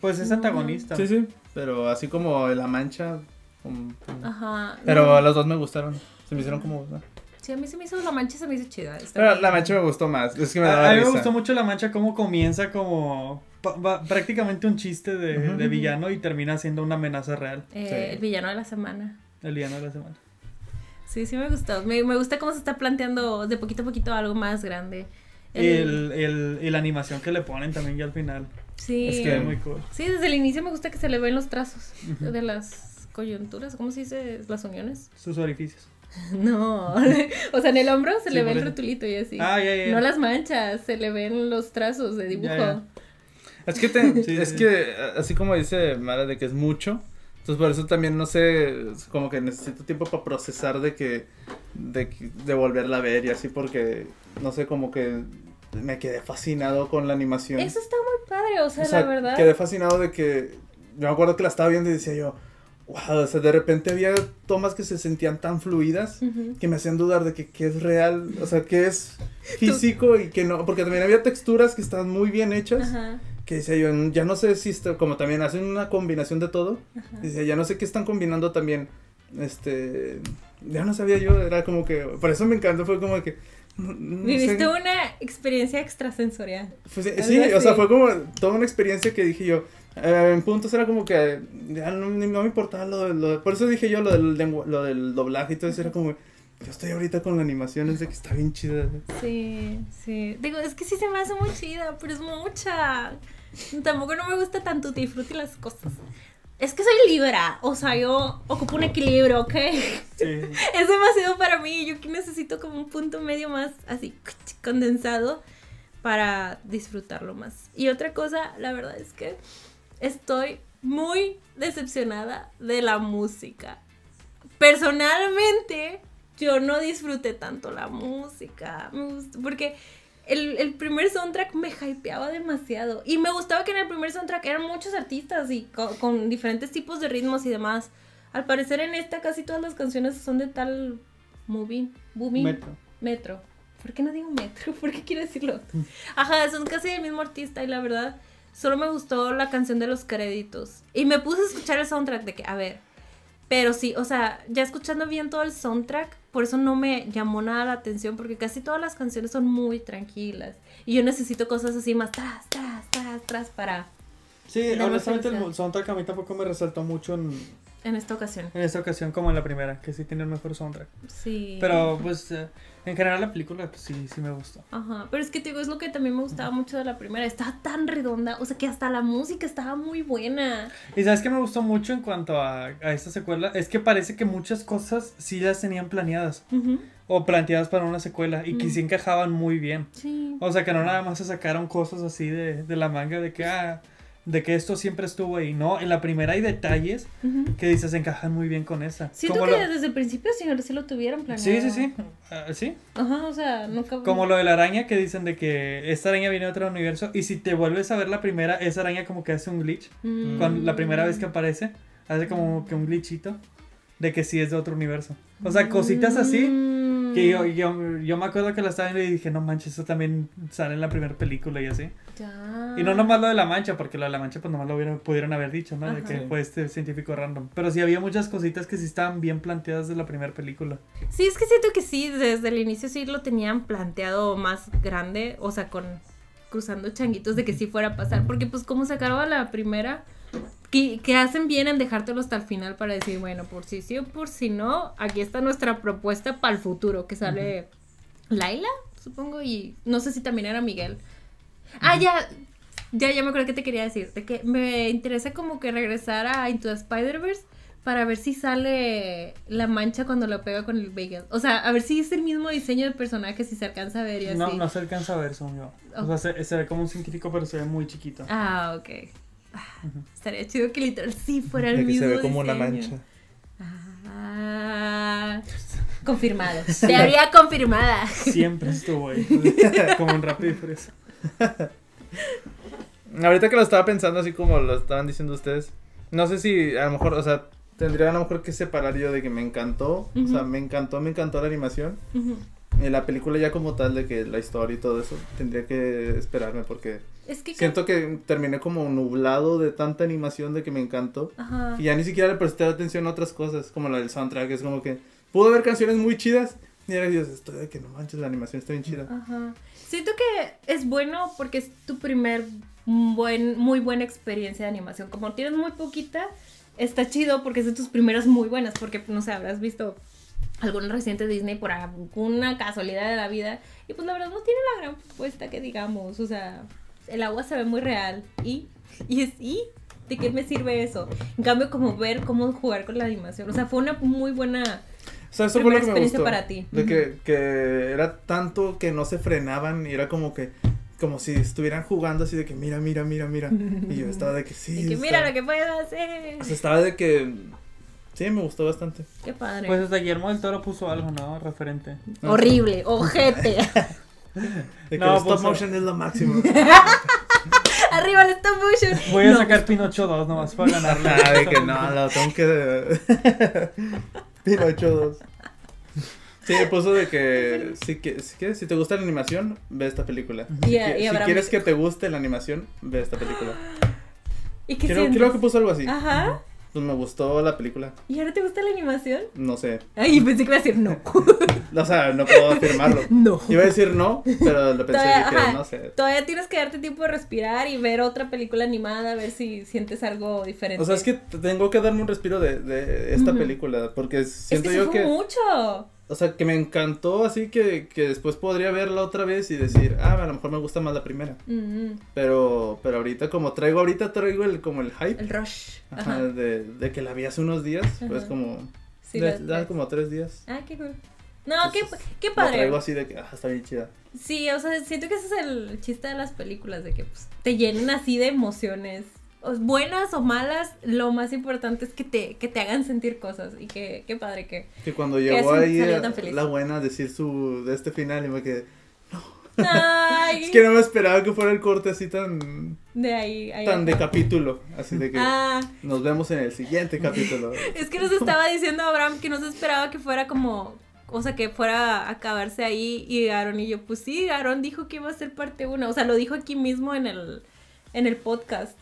Pues es No. antagonista. Sí, sí. Pero así como La Mancha. como- Ajá. Pero no. los dos me gustaron. Se me hicieron como. ¿no? Sí, a mí se me hizo la mancha, se me hizo chida. está Pero bien. La Mancha me gustó más. Es que me A, a mí me gustó mucho La Mancha cómo comienza como prácticamente un chiste de, villano y termina siendo una amenaza real. Eh, Sí. El villano de la semana. El villano de la semana. Sí, sí me gustó. Me, me gusta cómo se está planteando de poquito a poquito algo más grande. Y, el, el- y la animación que le ponen también ya al final. Sí. Es Es que- que muy cool. Sí, desde el inicio me gusta que se le ven los trazos de las coyunturas, ¿cómo se dice? Las uniones. Sus orificios. No, o sea, en el hombro se Sí, le ve el rotulito y así. Ah, ya, ya. No las manchas, se le ven los trazos de dibujo. Es que, te- Sí, es sí. que, así como dice Mara, de que es mucho. Entonces, por eso también, no sé, como que necesito tiempo para procesar de que, de, de volverla a ver y así, porque, no sé, como que me quedé fascinado con la animación. Eso está muy padre, o sea, O sea, la verdad. quedé fascinado de que, yo me acuerdo que la estaba viendo y decía yo, wow, o sea, de repente había tomas que se sentían tan fluidas que me hacían dudar de que qué es real, o sea, qué es físico y que no, porque también había texturas que estaban muy bien hechas Ajá, que decía yo, ya no sé si esto, como también hacen una combinación de todo, decía, ya no sé qué están combinando también, este, ya no sabía yo, era como que, por eso me encantó, fue como que, no- no Viviste sé, una experiencia extrasensorial. fue- sí, o sea, fue como toda una experiencia que dije yo, eh, en puntos era como que, ya no, no me importaba lo, lo por eso dije yo lo del, lo del doblaje y todo eso, era como, yo estoy ahorita con la animación, es de que está bien chida. Sí, sí. Digo, es que sí se me hace muy chida, pero es mucha. Tampoco no me gusta tanto disfrutar las cosas. Es que soy libra, o sea, yo ocupo un equilibrio, ¿ok? Sí. Es demasiado para mí, yo que necesito como un punto medio más así condensado para disfrutarlo más. Y otra cosa, la verdad es que estoy muy decepcionada de la música. Personalmente, yo no disfruté tanto la música, porque el, el primer soundtrack me hypeaba demasiado. Y me gustaba que en el primer soundtrack eran muchos artistas y co- con, diferentes tipos de ritmos y demás. Al parecer en esta casi todas las canciones son de tal moving, booming, Metro. metro. ¿Por qué no digo metro? ¿Por qué quiero decirlo? Ajá, son casi del mismo artista y la verdad solo me gustó la canción de los créditos. Y me puse a escuchar el soundtrack de que, a ver, pero sí, o sea, ya escuchando bien todo el soundtrack, por eso no me llamó nada la atención, porque casi todas las canciones son muy tranquilas. Y yo necesito cosas así más tras, tras, tras, tras para Sí, honestamente el soundtrack a mí tampoco me resaltó mucho en, en esta ocasión. en esta ocasión como en la primera, que sí tiene el mejor soundtrack. Sí. Pero pues eh, en general la película pues sí, sí me gustó. Ajá, pero es que te digo, es lo que también me gustaba mucho de la primera. Estaba tan redonda, o sea que hasta la música estaba muy buena. Y sabes que me gustó mucho en cuanto a, a esta secuela, es que parece que muchas cosas sí las tenían planeadas Ujú, o planteadas para una secuela y que sí encajaban muy bien. Sí. O sea que no nada más se sacaron cosas así de, de la manga de que ah, de que esto siempre estuvo ahí. No, en la primera hay detalles Ujú. que dices encajan muy bien con esa. Siento Como que lo- desde el principio sí, sí lo tuvieran planeado. Sí, sí, sí. Ah, sí. Ajá, o sea, nunca. Como lo de la araña que dicen de que esta araña viene de otro universo y si te vuelves a ver la primera, esa araña como que hace un glitch. Mm. Cuando, la primera vez que aparece, hace como que un glitchito de que sí es de otro universo. O sea, cositas así. Que yo, yo, yo me acuerdo que la estaba viendo y dije, no manches, eso también sale en la primera película y así. Ya. Y no nomás lo de la mancha, porque lo de la mancha pues nomás lo hubieran, pudieron haber dicho, ¿no? De que fue este científico random. Pero sí había muchas cositas que sí estaban bien planteadas de la primera película. Sí, es que siento que sí, desde el inicio sí lo tenían planteado más grande, o sea, con cruzando changuitos de que sí fuera a pasar, porque pues como se acababa la primera, que, que hacen bien en dejártelo hasta el final para decir, bueno, por si sí o por si no, aquí está nuestra propuesta para el futuro, que sale Laila, supongo, y no sé si también era Miguel. Ah, ya, ya, ya me acuerdo que te quería decir, de que me interesa como que regresar a Into the Spider-Verse para ver si sale la mancha cuando lo pega con el bagel. O sea, a ver si es el mismo diseño de personaje, si se alcanza a ver y así. No, no se alcanza a ver, según yo. O sea, se, se ve como un científico, pero se ve muy chiquito. Ah, ok. Ah, Estaría chido que literal sí fuera el De que mismo se ve como una mancha. Ah, confirmado. Teoría confirmada. Siempre estuvo ahí. como en Rápido y. Ahorita que lo estaba pensando así como lo estaban diciendo ustedes, no sé si a lo mejor, o sea, tendría a lo mejor que separar yo de que me encantó, o sea, me encantó, me encantó la animación, Ujú. En la película ya como tal de que la historia y todo eso, tendría que esperarme porque Es que. siento que terminé como nublado de tanta animación de que me encantó. Ajá. Y ya ni siquiera le presté atención a otras cosas, como la del soundtrack, es como que pudo haber canciones muy chidas. Y ahora dices, estoy de que no manches, la animación está bien chida. Ajá. Siento que es bueno porque es tu primer buen, muy buena experiencia de animación. Como tienes muy poquita, está chido porque es de tus primeras muy buenas. Porque, no sé, habrás visto alguna reciente Disney por alguna casualidad de la vida. Y pues la verdad no tiene la gran propuesta que digamos. O sea, el agua se ve muy real. Y, y es, ¿y? ¿De qué me sirve eso? En cambio, como ver cómo jugar con la animación. O sea, fue una muy buena... O sea, eso fue lo que me experiencia gustó. para ti. De que, que era tanto que no se frenaban y era como que, como si estuvieran jugando así de que mira, mira, mira, mira. Y yo estaba de que sí. de que está- mira lo que puedo hacer. O sea, estaba de que, sí, me gustó bastante. Qué padre. Pues hasta Guillermo del Toro puso algo, ¿no? Referente. Horrible, ojete. De que No, el stop pues, motion es lo máximo. Arriba el stop motion. Voy a No. sacar Pinocho 2 nomás para ganarle. Ah, de que no, lo tengo que... Pinocho 2. Sí, puso de que si, que, si, que- si te gusta la animación, ve esta película. Y- si y si quieres que te guste la animación, ve esta película. ¿Y qué Creo, sientes? creo que puso algo así. Ajá. Pues me gustó la película. ¿Y ahora te gusta la animación? No sé. Ay, pensé que iba a decir no. O sea, no puedo afirmarlo. no. Iba a decir no, pero lo pensé Todavía, y dije, ajá, no sé. todavía tienes que darte tiempo de respirar y ver otra película animada, a ver si sientes algo diferente. O sea, es que tengo que darme un respiro de, de esta película, porque es siento que yo se fue que, mucho. O sea, que me encantó, así que, que después podría verla otra vez y decir, ah, a lo mejor me gusta más la primera. Mm, Pero, pero ahorita, como traigo, ahorita traigo el, como el hype, el rush. ajá, Ajá. de, de que la vi hace unos días, pues como, Sí, de- da como tres días. Ah, qué cool. No, qué, Entonces, qué La padre. traigo así de que, ah, está bien chida. Sí, o sea, siento que ese es el chiste de las películas, de que pues, te llenen así de emociones. Buenas o malas, lo más importante es que te, que te hagan sentir cosas. Y que, qué padre que. Que cuando Que llegó así ahí la buena a decir su, de este final y me quedé, Ay, es que no me esperaba que fuera el corte así tan, de ahí. ahí tan de capítulo, así de que Ah, nos vemos en el siguiente capítulo. es que nos estaba diciendo Abraham que no se esperaba que fuera como. O sea, que fuera a acabarse ahí. Y Aaron y yo, pues sí, Aaron dijo que iba a ser parte 1. O sea, lo dijo aquí mismo en el, en el podcast.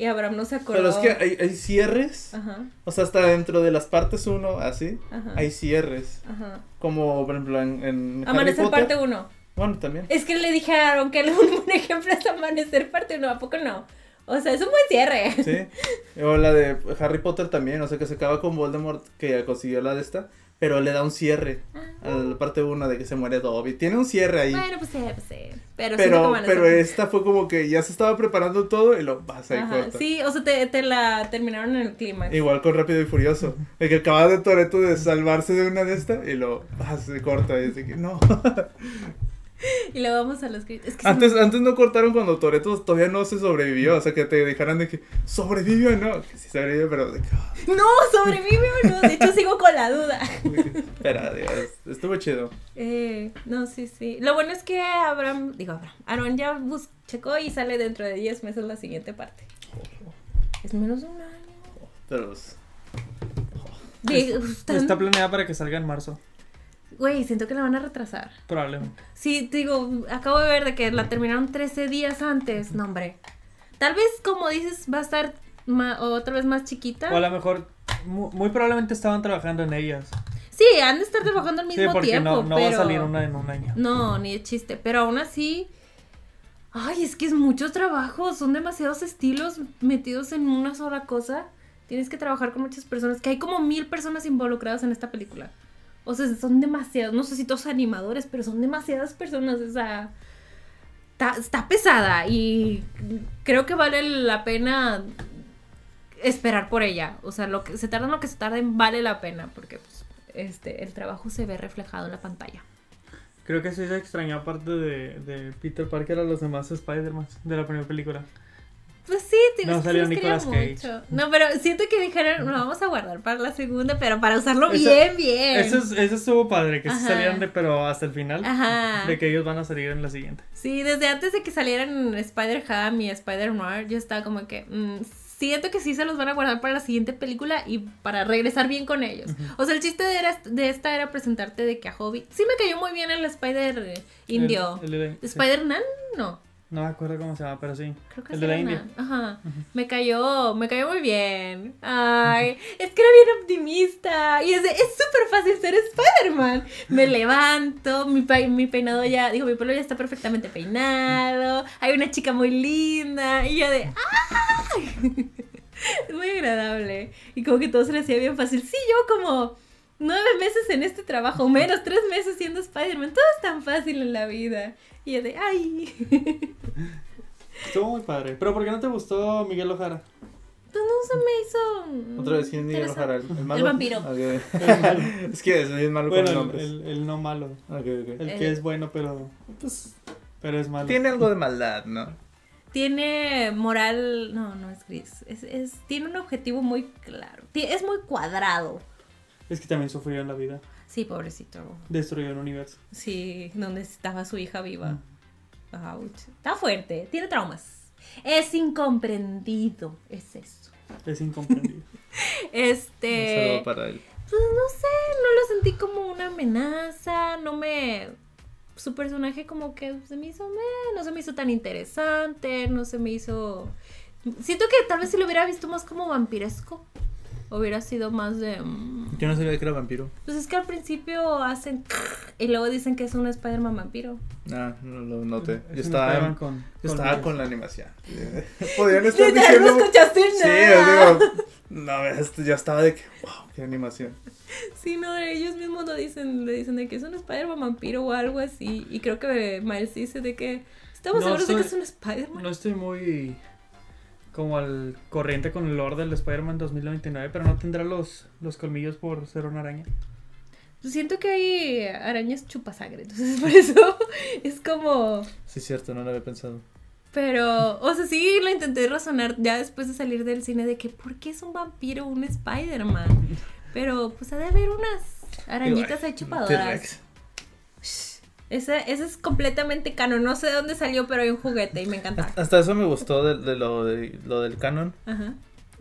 Y Abraham no se acordó. Pero es que hay, hay cierres, Ajá, o sea, hasta dentro de las partes 1, así, ajá. hay cierres. Ajá. Como, por ejemplo, en, en Harry Amanecer Potter. parte 1. Bueno, también. Es que le dije a Aaron que un buen ejemplo es Amanecer parte 1. ¿A poco no? O sea, es un buen cierre. Sí. O la de Harry Potter también, o sea, que se acaba con Voldemort, que consiguió la de esta, pero le da un cierre a la parte 1 de que se muere Dobby. Tiene un cierre ahí. Bueno, pues sí, pues sí. Pero, pero, Amanecer- pero esta fue como que ya se estaba preparando todo y lo pasa y Ajá, corta. sí, o sea, te, te la terminaron en el clímax. Igual con Rápido y Furioso. El que acaba de Toreto de salvarse de una de estas y lo pasa y corta. Y de que no. Y luego vamos a los. Es que Antes, antes no cortaron cuando Toreto todavía no se sobrevivió. O sea, que te dejaran de que sobrevivió o no. Que sí sobrevivió, pero de que. ah, No, sobrevive o no. De hecho, sigo con la duda. Espera, Dios. Estuvo chido. Eh, no, sí, sí. Lo bueno es que Abraham, digo Abraham, Aaron ya bus checó y sale dentro de 10 meses la siguiente parte. Es menos de un año. Pero. están- Está planeada para que salga en marzo, Güey, siento que la van a retrasar. probablemente. Sí, digo, acabo de ver de que la terminaron 13 días antes. No, hombre. Tal vez, como dices, va a estar otra vez más chiquita. O a lo mejor, mu- muy, probablemente estaban trabajando en ellas. Sí, han de estar trabajando al Sí, mismo porque tiempo. no, no pero... va a salir una en un año. No, ni de chiste. Pero aún así. Ay, es que es mucho trabajo. Son demasiados estilos metidos en una sola cosa. Tienes que trabajar con muchas personas. Que hay como mil personas involucradas en esta película. O sea, son demasiados. No sé si todos animadores, pero son demasiadas personas. O sea. Está, pesada. Y creo que vale la pena esperar por ella. O sea, lo que se tarda lo que se tarden, vale la pena. Porque pues, este, el trabajo se ve reflejado en la pantalla. Creo que sí se extrañó aparte de, de Peter Parker a los demás Spider-Man de la primera película. Pues sí, te No salió Nicolas Cage. mucho. No, pero siento que dijeron, lo vamos a guardar para la segunda, pero para usarlo Eso- bien, bien. Eso, es- eso estuvo padre, que sí salieron de, pero hasta el final, Ajá. de que ellos van a salir en la siguiente. Sí, desde antes de que salieran Spider-Ham y Spider-Noir, yo estaba como que, mm, siento que sí se los van a guardar para la siguiente película y para regresar bien con ellos. O sea, el chiste de, era- de esta era presentarte de que a Hobby. Sí me cayó muy bien el Spider indio. El- el. ¿Spider-Man? No. No me acuerdo cómo se llama, pero sí. Creo que el de la India. Ajá. Me cayó, me cayó muy bien. Ay, es que era bien optimista. Y es, de- es súper fácil ser Spider-Man. Me levanto, mi, pe- mi peinado ya, digo, mi pelo ya está perfectamente peinado. Hay una chica muy linda. Y yo de, ¡ay! Es muy agradable. Y como que todo se le hacía bien fácil. Sí, yo como nueve meses en este trabajo, menos tres meses siendo Spider-Man. Todo es tan fácil en la vida. Y yo de, ¡ay! Estuvo muy padre. Pero ¿por qué no te gustó Miguel Ojara? Pues no se me hizo. Otra vez, ¿quién es Miguel. Ojara? ¿El, el malo? El vampiro. Es que es malo Bueno, con el, nombres. el- el no malo. El El- que es bueno, pero. Pues. Pero es malo. Tiene algo de maldad, ¿no? Tiene moral. No, no es gris. Es, es- tiene un objetivo muy claro. Es muy cuadrado. Es que también sufrió en la vida. Sí, pobrecito. Destruyó el universo. Sí, donde estaba su hija viva. Ouch. Está fuerte. Tiene traumas. Es incomprendido. Es eso. Es incomprendido. Un Este. saludo para él. Pues no sé, no lo sentí como una amenaza, no me... Su personaje como que se me hizo... meh, no se me hizo tan interesante, no se me hizo... Siento que tal vez si lo hubiera visto más como vampiresco, hubiera sido más de... mm, Yo no sabía que era vampiro. Pues es que al principio hacen... Y luego dicen que es un Spider-Man vampiro. Ah, no lo noté. Yo estaba, con, yo con estaba con la animación. Podrían estar Literal, diciendo... no escuchaste Sí, nada. yo digo... No, esto ya estaba de que... Wow, qué animación. Sí, no, ellos mismos lo dicen, le dicen de que es un Spider-Man vampiro o algo así. Y creo que Miles dice de que... Estamos No, seguros de que es soy- un Spider-Man. No estoy muy como al corriente con el lore del Spider-Man 2099, pero no tendrá los, los colmillos por ser una araña. Siento que hay arañas chupasangre, entonces por eso es como... Sí, cierto, no lo había pensado. Pero, o sea, sí lo intenté razonar ya después de salir del cine de que ¿por qué es un vampiro un Spider-Man? Pero pues ha de haber unas arañitas ahí chupadoras. Ese, ese es completamente canon, no sé de dónde salió, pero hay un juguete y me encanta. Hasta eso me gustó de, de lo, de lo del canon. Ajá.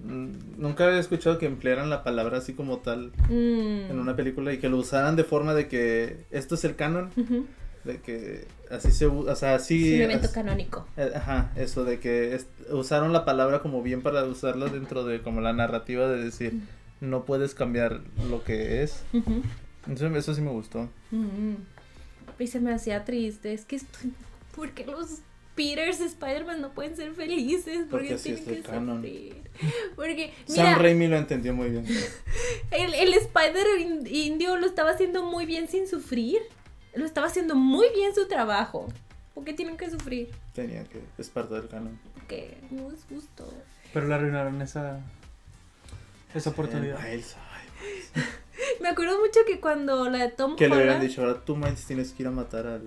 Mm, Nunca había escuchado que emplearan la palabra así como tal Mm. en una película y que lo usaran de forma de que esto es el canon, Ujú. de que así se usa, o sea, así... es un evento canónico. eh, Ajá, eso de que es- usaron la palabra como bien para usarla dentro de como la narrativa de decir no puedes cambiar lo que es. Ujú. Entonces eso sí me gustó. Y se me hacía triste. Es que estoy. ¿Por qué los Peters de Spider-Man no pueden ser felices? ¿Por Porque tienen es que el canon. sufrir? Porque, Sam Raimi lo entendió muy bien. el, el Spider in- indio lo estaba haciendo muy bien sin sufrir. Lo estaba haciendo muy bien su trabajo. ¿Por qué tienen que sufrir? Tenía que, es parte del canon. Porque no es justo. Pero le arruinaron esa, esa oportunidad. Miles, ay, Me acuerdo mucho que cuando la de Tom que le hubieran dicho, ahora tú Miles tienes que ir a matar al...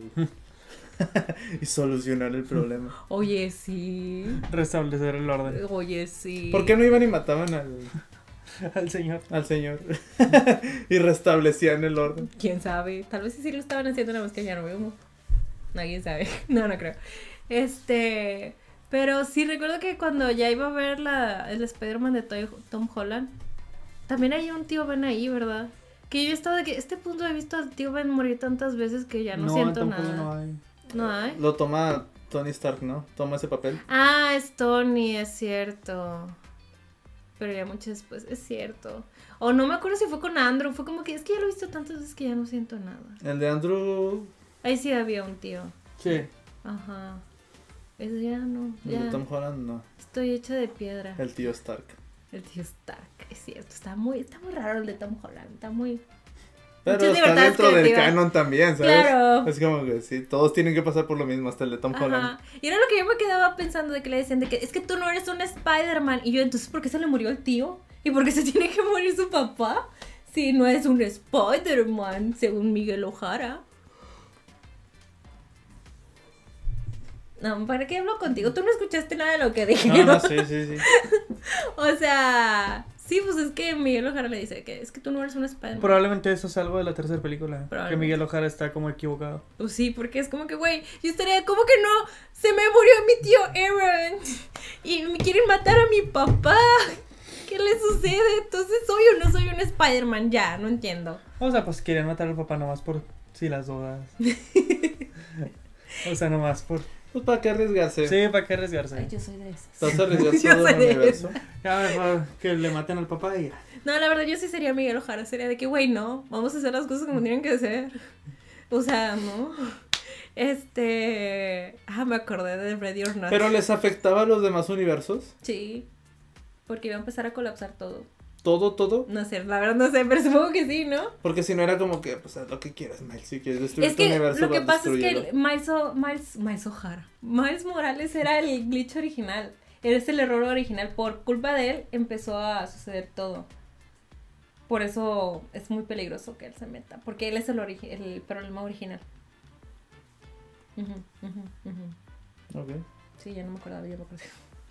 y solucionar el problema. Oye, sí. Restablecer el orden Oye, sí. ¿Por qué no iban y mataban al, al señor. al señor? y restablecían el orden. ¿Quién sabe? Tal vez sí lo estaban haciendo nada más que ya no vemos. Nadie sabe. No, no creo. Este. Pero sí recuerdo que cuando ya iba a ver la, el Spider-Man de Tom Holland, también hay un tío Ben ahí, ¿verdad? Que yo estaba de que este punto he visto al tío Ben morir tantas veces que ya no, siento nada. no hay. No hay. Lo toma Tony Stark, ¿no? Toma ese papel. Ah, es Tony, es cierto. Pero ya mucho después, es cierto. O no me acuerdo si fue con Andrew, fue como que es que ya lo he visto tantas veces que ya no siento nada. El de Andrew, Ahí sí había un tío. Sí. Ajá. Eso ya no. el Ya. de Tom Holland, no. Estoy hecha de piedra. El tío Stark. El tío Stark, es cierto. Está muy, está muy raro el de Tom Holland. Está muy. Pero está dentro del canon también, ¿sabes? Claro. Es como que sí, todos tienen que pasar por lo mismo, hasta el de Tom Holland. Ajá. Y era lo que yo me quedaba pensando de que le decían de que es que tú no eres un Spider-Man. Y yo, entonces, ¿por qué se le murió el tío? ¿Y por qué se tiene que morir su papá? Si no es un Spider-Man, según Miguel Ojara. No, ¿para qué hablo contigo? Tú no escuchaste nada de lo que dije. No, no, sí, sí, sí. O sea, Sí, pues es que Miguel Ojara le dice que es que tú no eres un Spider-Man. Probablemente eso es algo de la tercera película. Que. Miguel Ojara está como equivocado. Pues sí, porque es como que, güey, yo estaría, como que no? Se me murió mi tío Aaron. Y me quieren matar a mi papá. ¿Qué le sucede? Entonces, soy o no soy un Spider-Man, ya, no entiendo. O sea, pues querían matar al papá nomás por si las dudas. o sea, nomás por. Pues para qué arriesgarse. Sí, ¿para qué arriesgarse? Ay, yo soy de esas. Vas a arriesgar Yo todo soy el de universo. Ya mejor que le maten al papá y ya. No, la verdad, yo sí sería Miguel Ojara. Sería de que, güey, no, vamos a hacer las cosas como tienen que ser. O sea, no. Este. Ah, me acordé de Ready or Not. Pero les afectaba a los demás universos. Sí. Porque iba a empezar a colapsar todo. Todo, todo. No sé, la verdad no sé, pero supongo que sí, ¿no? Porque si no era como que, pues haz lo que quieras, Miles. Si quieres destruir Es tu que universo, lo que pasa es que. Miles, O- Miles, Miles O'Hara, Miles Morales era el glitch original. Era el error original. Por culpa de él empezó a suceder todo. Por eso es muy peligroso que él se meta. Porque él es el, el problema original. Ujú, ujú, ujú. Ok. Sí, ya no me acordaba, ya me acordé.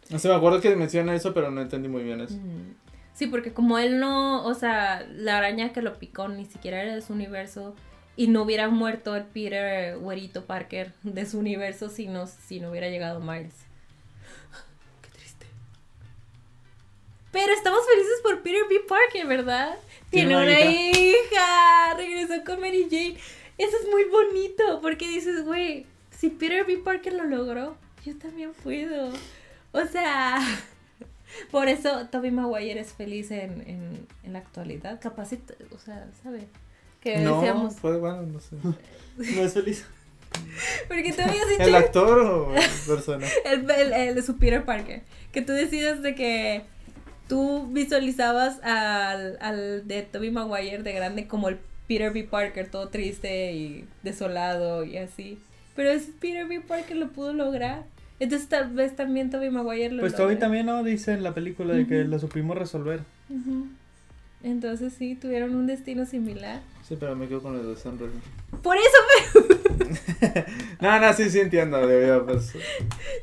No sé, me acuerdo que menciona eso, pero no entendí muy bien eso. Sí, porque como él no, o sea, la araña que lo picó ni siquiera era de su universo y no hubiera muerto el Peter Güerito Parker de su universo si no, si no hubiera llegado Miles. Qué triste. Pero estamos felices por Peter B. Parker, ¿verdad? Tiene una una hija. Regresó con Mary Jane. Eso es muy bonito porque dices, güey, si Peter B. Parker lo logró, yo también puedo. O sea, por eso Toby Maguire es feliz en, en, en la actualidad. Capaz, o sea, ¿sabe? Que No, decíamos. fue bueno, no sé. No es feliz. Porque tú habías dicho ¿El actor o persona? el, el, el de su Peter Parker. Que tú decidas de que tú visualizabas al, al de Toby Maguire de grande como el Peter B. Parker, todo triste y desolado y así. Pero ese Peter B. Parker lo pudo lograr. Entonces tal vez también Toby Maguire lo Pues. Toby también, ¿no? Dice en la película de que lo supimos resolver. Entonces sí, tuvieron un destino similar. Sí, pero me quedo con el de Sam. Por eso No, no, sí, sí entiendo. pues,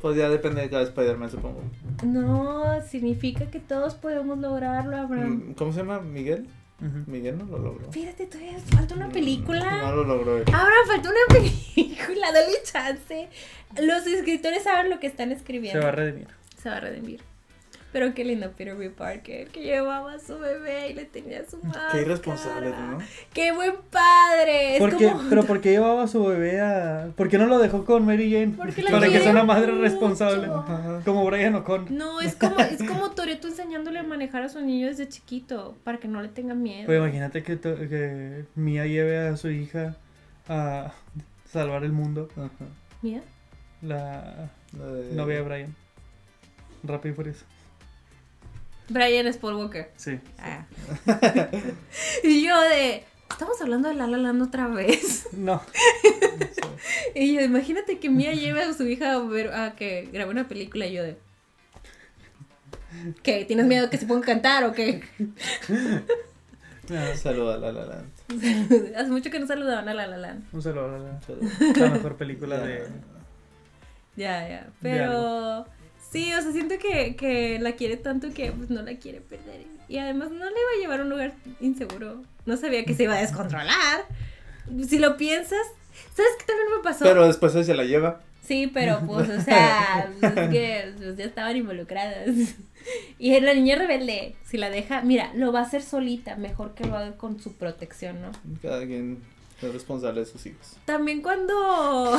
pues ya depende de cada Spider-Man, supongo. No, significa que todos podemos lograrlo, Abraham. Mm, ¿Cómo se llama? ¿Miguel? Miguel no lo logró. Fíjate, todavía falta una No película. lo logró él. Abraham, falta una película, dale chance. Los escritores saben lo que están Se escribiendo. va a redimir. Se va a redimir. Pero qué lindo Peter B. Parker, que llevaba a su bebé y le tenía su madre. Qué irresponsable, ¿no? Qué buen padre. Es ¿Por qué? como... ¿Pero por qué llevaba a su bebé a...? ¿Por qué no lo dejó con Mary Jane? Porque la Para que sea una madre mucho. responsable. Ajá. Como Brian O'Con. No, es como, es como Toreto enseñándole a manejar a su niño desde chiquito, para que no le tenga miedo. Pues imagínate que, to- que Mia lleve a su hija a salvar el mundo. Ajá. Mira. La La de- novia de Brian. Rápido y furioso. Brian es Paul Walker. Sí. Ah. y yo de, estamos hablando de La La Land otra vez. No. Y yo, imagínate que Mia lleve a su hija a ver a que grabe una película y yo de. ¿Qué? ¿Tienes miedo que se ponga a cantar o qué? No, Saluda a La La Land. Hace mucho que no saludaban a La La Land. Un saludo a la, Saluda. la mejor película de... Ya, ya. Pero sí, o sea, siento que, que la quiere tanto que pues no la quiere perder. Y además no le va a llevar a un lugar inseguro. No sabía que se iba a descontrolar. Si lo piensas, ¿sabes qué también me pasó? Pero después se la lleva. Sí, pero pues, o sea, pues, es que pues, ya estaban involucradas. Y la niña rebelde, si la deja, mira, lo va a hacer solita, mejor que lo haga con su protección, ¿no? Cada quien es responsable de sus hijos. También cuando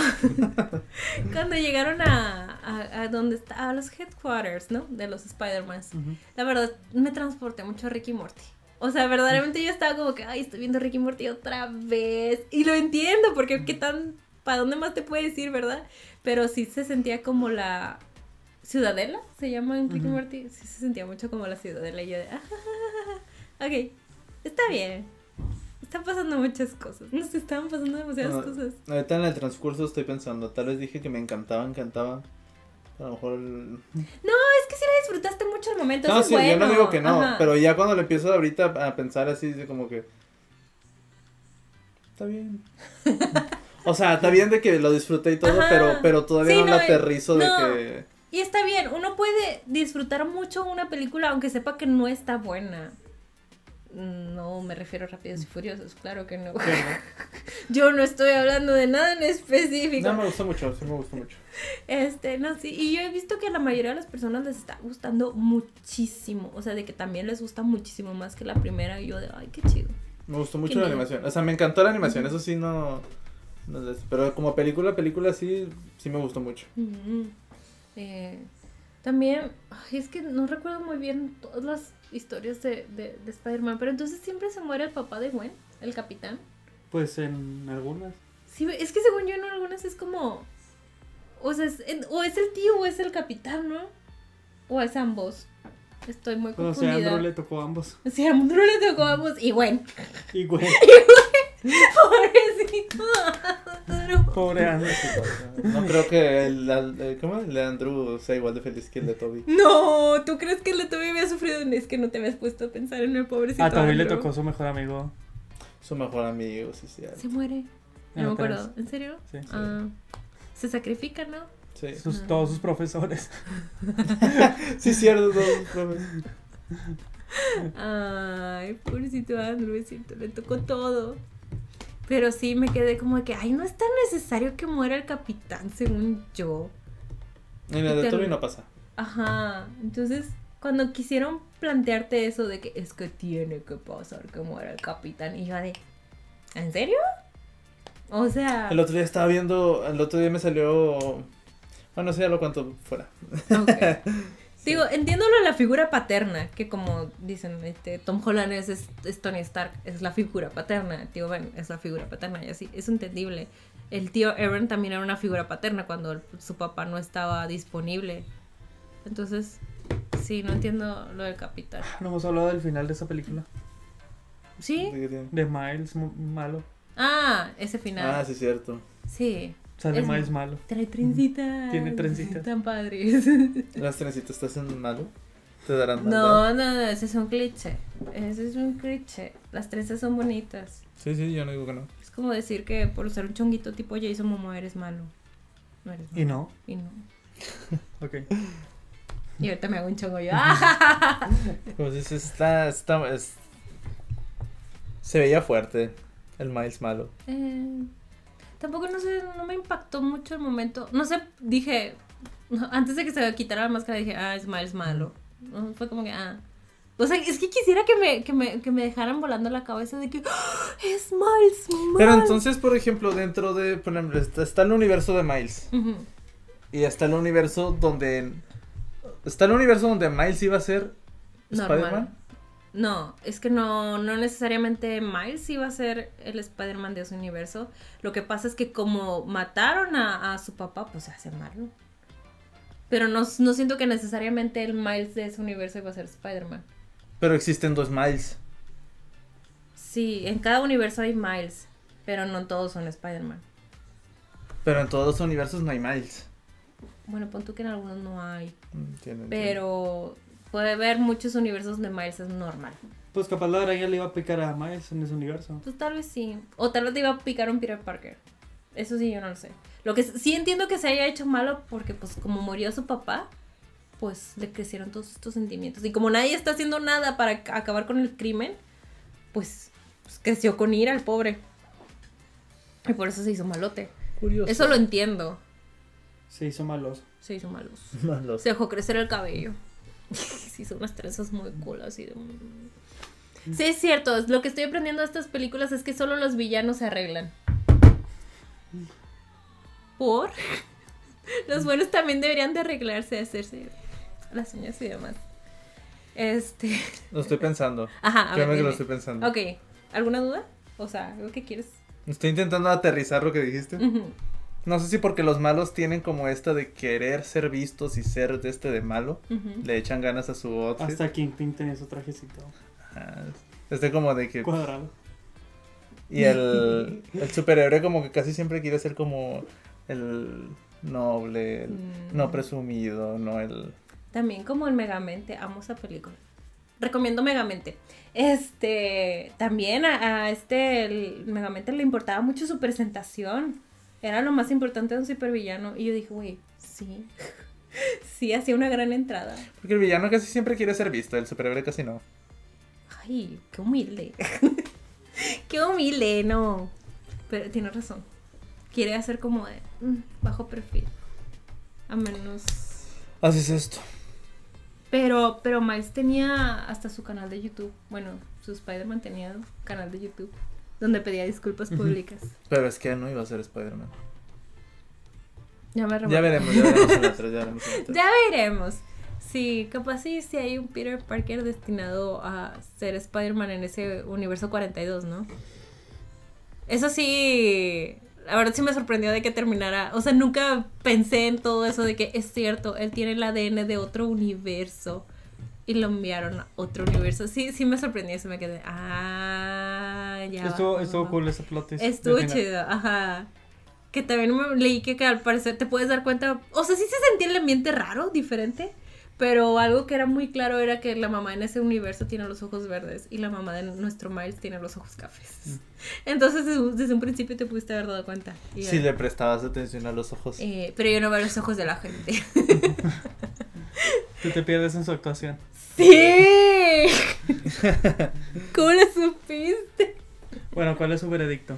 cuando llegaron a, a, a donde está, a los headquarters, ¿no? De los Spider-Mans. Ujú. La verdad, me transporté mucho a Ricky Morty. O sea, verdaderamente yo estaba como que, ay, estoy viendo Ricky Morty otra vez. Y lo entiendo, porque qué tan, ¿para dónde más te puedes ir, verdad? Pero sí se sentía como la ciudadela, se llama en Ricky. Morty. Sí se sentía mucho como la ciudadela. Y yo de, ah, ok, está bien. Están pasando muchas cosas. Nos estaban pasando demasiadas No, cosas. Ahorita en el transcurso estoy pensando, tal vez dije que me encantaba, encantaba. A lo mejor. el- No, es que sí la disfrutaste mucho el momento. No, sí, yo no digo que no, Ajá. pero ya cuando le empiezo ahorita a pensar así, como que. Está bien. o sea, está bien de que lo disfruté y todo, Ajá. pero, pero todavía Sí, no, no, la aterrizo no. de que. Y está bien, uno puede disfrutar mucho una película aunque sepa que no está buena. No me refiero a Rápidos y Furiosos, claro que no. Yo no estoy hablando de nada en específico. No, me gustó mucho, sí me gustó mucho. Este, no, sí. Y yo he visto que a la mayoría de las personas les está gustando muchísimo. O sea, de que también les gusta muchísimo más que la primera. Y yo de, ay, qué chido. Me gustó mucho la animación. O sea, me encantó la animación, eso sí no... pero como película, película sí, sí me gustó mucho. Eh, también, ay, es que no recuerdo muy bien todas las historias de, de, de Spider-Man, pero entonces siempre se muere el papá de Gwen, el capitán. Pues en algunas. Sí, es que según yo en algunas es como, o sea, es, o es el tío o es el capitán, ¿no? O es ambos. Estoy muy O sea, a confundida. Andrew le tocó a ambos. Sí, a Andrew le tocó a ambos y Gwen. Y güey, Pobrecito. Andrew. pobre Andrew. No creo que el, el- ¿cómo? el de Andrew sea igual de feliz que el de Toby. No, ¿tú crees que el de Toby había sufrido? Es que no te habías puesto a pensar en el pobrecito. A Toby le Andrew. tocó su mejor amigo. Su mejor amigo, sí, sí. Se muere. No me acuerdo. ¿En serio? Sí. Ah, se sacrifica, ¿no? Sí, Sus, todos sus profesores. sí cierto. todo, profe. Ay, pobrecito Andrew, es cierto, le tocó todo. Pero sí me quedé como de que, ay, no es tan necesario que muera el capitán, según yo. En el de Toby no pasa. Ajá, entonces cuando quisieron plantearte eso de que es que tiene que pasar que muera el capitán, y yo de, ¿en serio? O sea, El otro día estaba viendo, el otro día me salió... Bueno, eso ya lo cuento fuera. ok. Digo, entiendo lo de la figura paterna, que como dicen, este, Tom Holland es, es, es Tony Stark, es la figura paterna, tío Ben es la figura paterna, y así, es entendible. El tío Aaron también era una figura paterna cuando el- su papá no estaba disponible. Entonces, sí, no entiendo lo del capitán. No hemos hablado del final de esa película. ¿Sí? De Miles malo. Ah, ese final. Ah, sí, cierto. Sí. Sale Es- Miles malo. Trae trencitas. Tiene trencitas. Tan padres. ¿Las trencitas te hacen malo? ¿Te darán maldad? No, no, no, ese es un cliché. Ese es un cliché. Las trenzas son bonitas. Sí, sí, yo no digo que no. Es como decir que por ser un chonguito tipo Jason Momoa eres malo. No eres malo. Y no. Y no. Ok. Y ahorita me hago un chongo yo. Como dices, está, está, es- Se veía fuerte el Miles malo. Eh, tampoco no sé, no me impactó mucho el momento. No sé, dije, antes de que se quitara la máscara dije, ah, es Miles malo. No, fue como que, ah. O sea, es que quisiera que me, que me, que me dejaran volando la cabeza de que ¡Ah! es Miles malo. Pero entonces, por ejemplo, dentro de, por ejemplo, está, está el universo de Miles. Y está el universo donde... Está el universo donde Miles iba a ser. Spider-Man. No, es que no, no necesariamente Miles iba a ser el Spider-Man de ese universo. Lo que pasa es que como mataron a, a su papá, pues se hace malo. Pero no, no siento que necesariamente el Miles de ese universo iba a ser Spider-Man. Pero existen dos Miles. Sí, en cada universo hay Miles, pero no todos son Spider-Man. Pero en todos los universos no hay Miles. Bueno, pon tú que en algunos no hay, Mm, entiendo, entiendo. Puede haber muchos universos donde Miles es normal. Pues capaz la araña le iba a picar a Miles en ese universo. Pues tal vez sí. O tal vez te iba a picar un Peter Parker. Eso sí, yo no lo sé. Lo que sí entiendo que se haya hecho malo porque pues como murió su papá, pues le crecieron todos estos sentimientos. Y como nadie está haciendo nada para ac- acabar con el crimen, pues, pues, creció con ira el pobre. Y por eso se hizo malote. Curioso. Eso lo entiendo. Se hizo malos. Se hizo malos. Malos. Se dejó crecer el cabello. Se hizo unas trenzas muy cool así de... Sí, es cierto. Lo que estoy aprendiendo de estas películas es que solo los villanos se arreglan. ¿Por? Los buenos también deberían de arreglarse, hacerse las uñas y demás. Este... Lo estoy pensando. Ajá, a ver, Créeme que lo estoy pensando. Ok. ¿Alguna duda? O sea, ¿algo que quieres? Estoy intentando aterrizar lo que dijiste. No sé si porque los malos tienen como esta de querer ser vistos y ser de este de malo. Le echan ganas a su outfit. Hasta Kingpin tenía su trajecito Ajá. Este como de que... cuadrado. Y el, el superhéroe como que casi siempre quiere ser como el noble, el Mm. no presumido, no el... También como el Megamente, amo esa película. Recomiendo Megamente. Este, también a, a este, el Megamente le importaba mucho su presentación. Era lo más importante de un supervillano. Y yo dije, güey, sí. Sí, hacía una gran entrada. Porque el villano casi siempre quiere ser visto, el superhéroe casi no. Ay, qué humilde. qué humilde, no. Pero tiene razón. Quiere hacer como de mm, bajo perfil. A menos. Así es esto. Pero, pero Miles tenía hasta su canal de YouTube. Bueno, su Spider-Man tenía canal de YouTube donde pedía disculpas públicas. Pero es que no iba a ser Spider-Man. Ya me Ya revolví. veremos, ya veremos en ya veremos en. Ya veremos. Sí, capaz sí, sí hay un Peter Parker destinado a ser Spider-Man en ese universo 42, ¿no? Eso sí, la verdad sí me sorprendió de que terminara. O sea, nunca pensé en todo eso de que es cierto, él tiene el ADN de otro universo y lo enviaron a otro universo. Sí, sí me sorprendió eso, me quedé. Ah, Estuvo, va, estuvo va. cool ese plot twist. Estuvo final. chido, ajá. Que también me leí que, que al parecer te puedes dar cuenta, o sea, sí se sentía el ambiente raro, diferente, pero algo que era muy claro era que la mamá en ese universo tiene los ojos verdes y la mamá de nuestro Miles tiene los ojos cafés. Entonces desde, un principio te pudiste haber dado cuenta. Si ya. le prestabas atención a los ojos. Eh, pero yo no veo los ojos de la gente. Tú te pierdes en su actuación. ¡Sí! ¿Cómo lo supiste? Bueno, ¿cuál es su veredicto?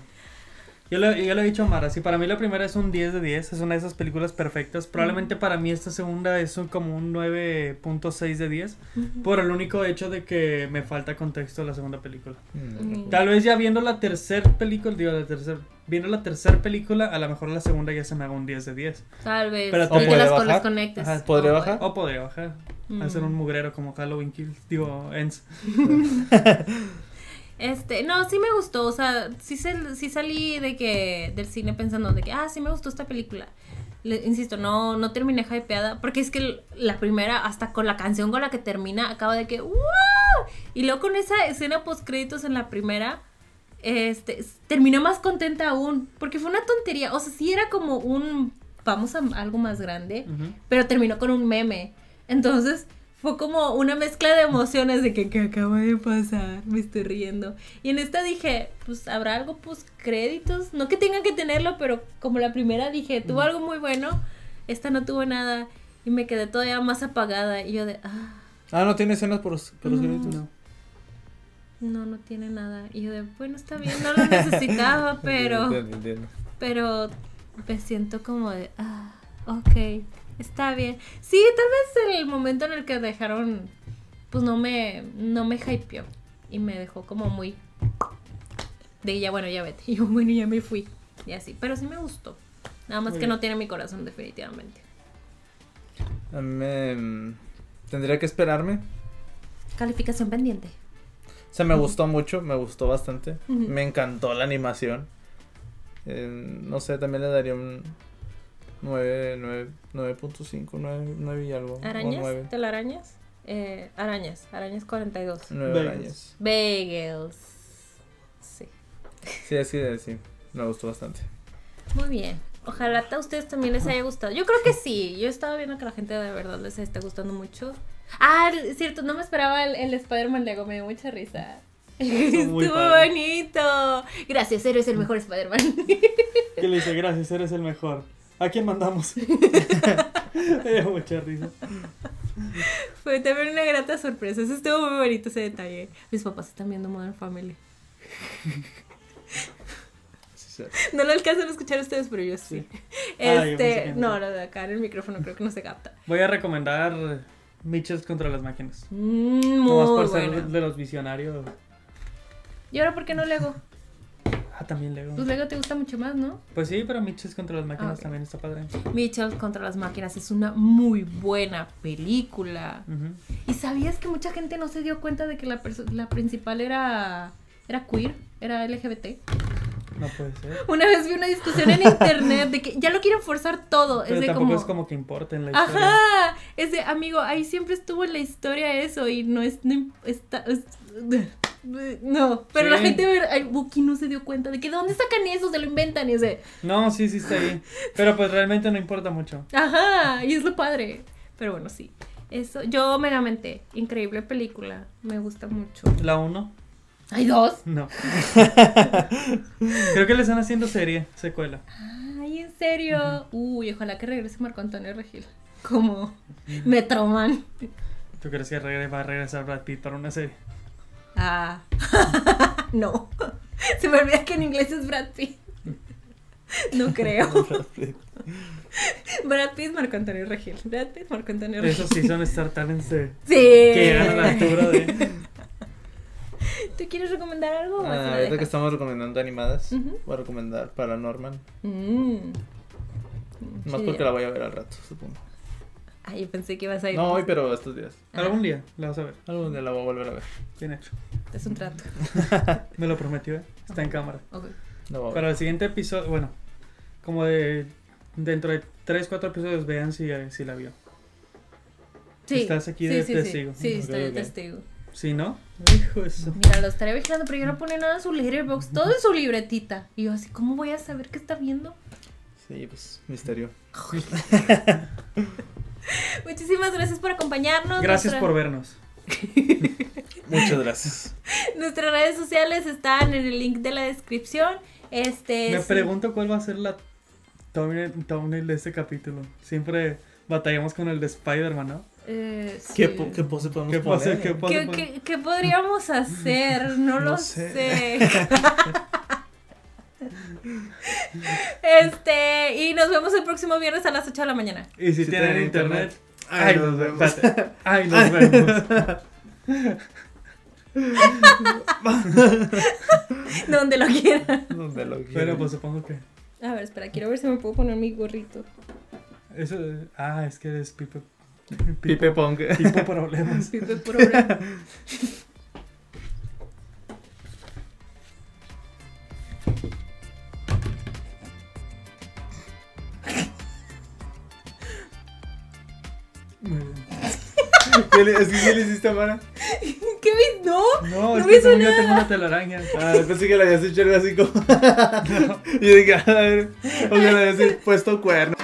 Yo lo, yo lo he dicho a Mara, sí, para mí la primera es un 10 de 10, es una de esas películas perfectas. Probablemente para mí esta segunda es un- como un 9.6 de 10, por el único hecho de que me falta contexto de la segunda película. Mm. Tal vez ya viendo la tercera película, digo, la tercer, viendo la tercera película, a lo mejor la segunda ya se me haga un 10 de 10. Tal vez. Pero que puede las, bajar. las conectes. Ajá, ¿podría Oh, bajar? O podría bajar, Mm. hacer un mugrero como Halloween Kills, digo, Ends. Este, no, sí me gustó, o sea, sí, se- sí salí de que, del cine pensando de que, ah, sí me gustó esta película. Le- insisto, no, no terminé hypeada, porque es que la primera, hasta con la canción con la que termina, acaba de que, ¡wow! Y luego con esa escena post créditos en la primera, este, terminé más contenta aún, porque fue una tontería, o sea, sí era como un, vamos a algo más grande, pero terminó con un meme. Entonces fue como una mezcla de emociones de que, ¿qué acaba de pasar? Me estoy riendo. Y en esta dije, pues habrá algo post créditos. No que tengan que tenerlo, pero como la primera dije, tuvo algo muy bueno. Esta no tuvo nada. Y me quedé todavía más apagada. Y yo de, ah, Ah, no tiene escenas por, los- por los No. créditos. No. no, no tiene nada. Y yo de, bueno, está bien, no lo necesitaba, pero... Entiendo, entiendo. pero me siento como de, ah, ok, está bien. Sí, tal vez el momento en el que dejaron, pues no me, no me hypeó y me dejó como muy de ya, bueno, ya vete. Y yo, bueno, ya me fui. Y así, pero sí me gustó. Nada más Muy que bien. no tiene mi corazón definitivamente. A mí me- mm, Tendría que esperarme. Calificación pendiente. O sea, me gustó mucho, me gustó bastante. Me encantó la animación. Eh, no sé, también le daría un 9, 9, 9.5, 9, 9 y algo. O ¿Arañas? 9, ¿Telarañas? Eh, arañas, arañas 42. 9 Bagels. arañas. Bagels. Sí. Sí, así de sí. Me gustó bastante. Muy bien. Ojalá a ustedes también les haya gustado. Yo creo que sí. Yo estaba viendo que a la gente de verdad les está gustando mucho. Ah, es cierto, no me esperaba el, el Spider-Man Lego, me dio mucha risa. Estuvo muy Estuvo padre. bonito. Gracias, eres el mejor Spider-Man. Que le dice, gracias, eres el mejor. ¿A quién mandamos? Me dio mucha risa. Fue también una grata sorpresa. Eso estuvo muy bonito ese detalle. Mis papás están viendo Modern Family. Sí, sí. No lo alcanzan a escuchar ustedes, pero yo sí. Ah, yo pensé Este, que no, no. lo de acá en el micrófono creo que no se capta. Voy a recomendar Mitchells contra las máquinas. Mm, muy por ser bueno. de los visionarios. ¿Y ahora por qué no Lego? Ah, también Lego. Pues Lego te gusta mucho más, ¿no? Pues sí, pero Mitchells contra las máquinas Ah, también está padre. Mitchell contra las máquinas es una muy buena película. ¿Y sabías que mucha gente no se dio cuenta de que la, la principal era, era queer? Era LGBT. No puede ser. Una vez vi una discusión en internet de que ya lo quieren forzar todo. Pero es de tampoco como... es como que importa en la historia. Ajá, es de amigo, ahí siempre estuvo en la historia eso y no es, no está, es- no, pero la gente, ver- Buki no se dio cuenta de que de dónde sacan eso, se lo inventan y es de, No, sí, sí está ahí. Pero pues realmente no importa mucho. ajá, y es lo padre, pero bueno, sí, eso, yo Megamente, increíble película, me gusta mucho. La 1, ¿Hay dos? no. Creo que le están haciendo serie, secuela. Ay, en serio, uy, ojalá que regrese Marco Antonio Regil. como Metroman. ¿Tú crees que va a regresar Brad Pitt para una serie? Ah, no. Se me olvida que en inglés es Brad Pitt. No creo. Brad Pitt, Marco Antonio Regil. Brad Pitt, Marco Antonio Regil. Esos sí son Star Talents de, Sí. que llegan a la altura de... ¿Tú quieres recomendar algo? Ah, lo ahorita que estamos recomendando animadas, Ujú. voy a recomendar Paranormal. Mm. Más Sí. porque la voy a ver al rato, supongo. Ay, yo pensé que ibas a ir. No hoy, pero estos días. Algún día la vas a ver. Algún día la voy a volver a ver. Bien hecho. Es un trato. Me lo prometió, ¿eh? Está en cámara. Ok. Ver. Para el siguiente episodio, bueno, como de dentro de 3, 4 episodios vean si, eh, si la vio. Sí. Estás aquí sí, de sí, testigo. Sí, sí estoy de testigo. Si no, hijo de su- Mira, lo estaré vigilando, pero yo no pone nada en su letterbox, todo en su libretita. Y yo así, ¿cómo voy a saber qué está viendo? Sí, pues, misterio. Muchísimas gracias por acompañarnos. Gracias Nuestra- por vernos. Muchas gracias. Nuestras redes sociales están en el link de la descripción. Este. Me sí. pregunto cuál va a ser la thumbnail, thumbnail de este capítulo. Siempre batallamos con el de Spider-Man, ¿no? Eh, sí. ¿Qué, po- qué pose podemos ¿Qué pose, poner? qué pose ¿Qué, qué- qué podríamos hacer? No, No lo sé. sé. Este, y nos vemos el próximo viernes a las 8 de la mañana. Y si, Si tienen tienen internet, internet, ay, nos vemos. Ay, nos vemos. Donde lo quieran. Donde lo Pero quieran. pues supongo que. A ver, espera, quiero ver si me puedo poner mi gorrito. Eso, ah, es que eres Pipe. Pipe Pong. Pipo problemas. Pipe problema. ¿Qué le, es que, ¿qué le hiciste a Mara? ¿Qué vi? No. No, es No que hizo también yo nada. tengo una telaraña. Ah, pensé que le habías hecho algo así como. y dije, a ver, o sea, le habías puesto cuerno.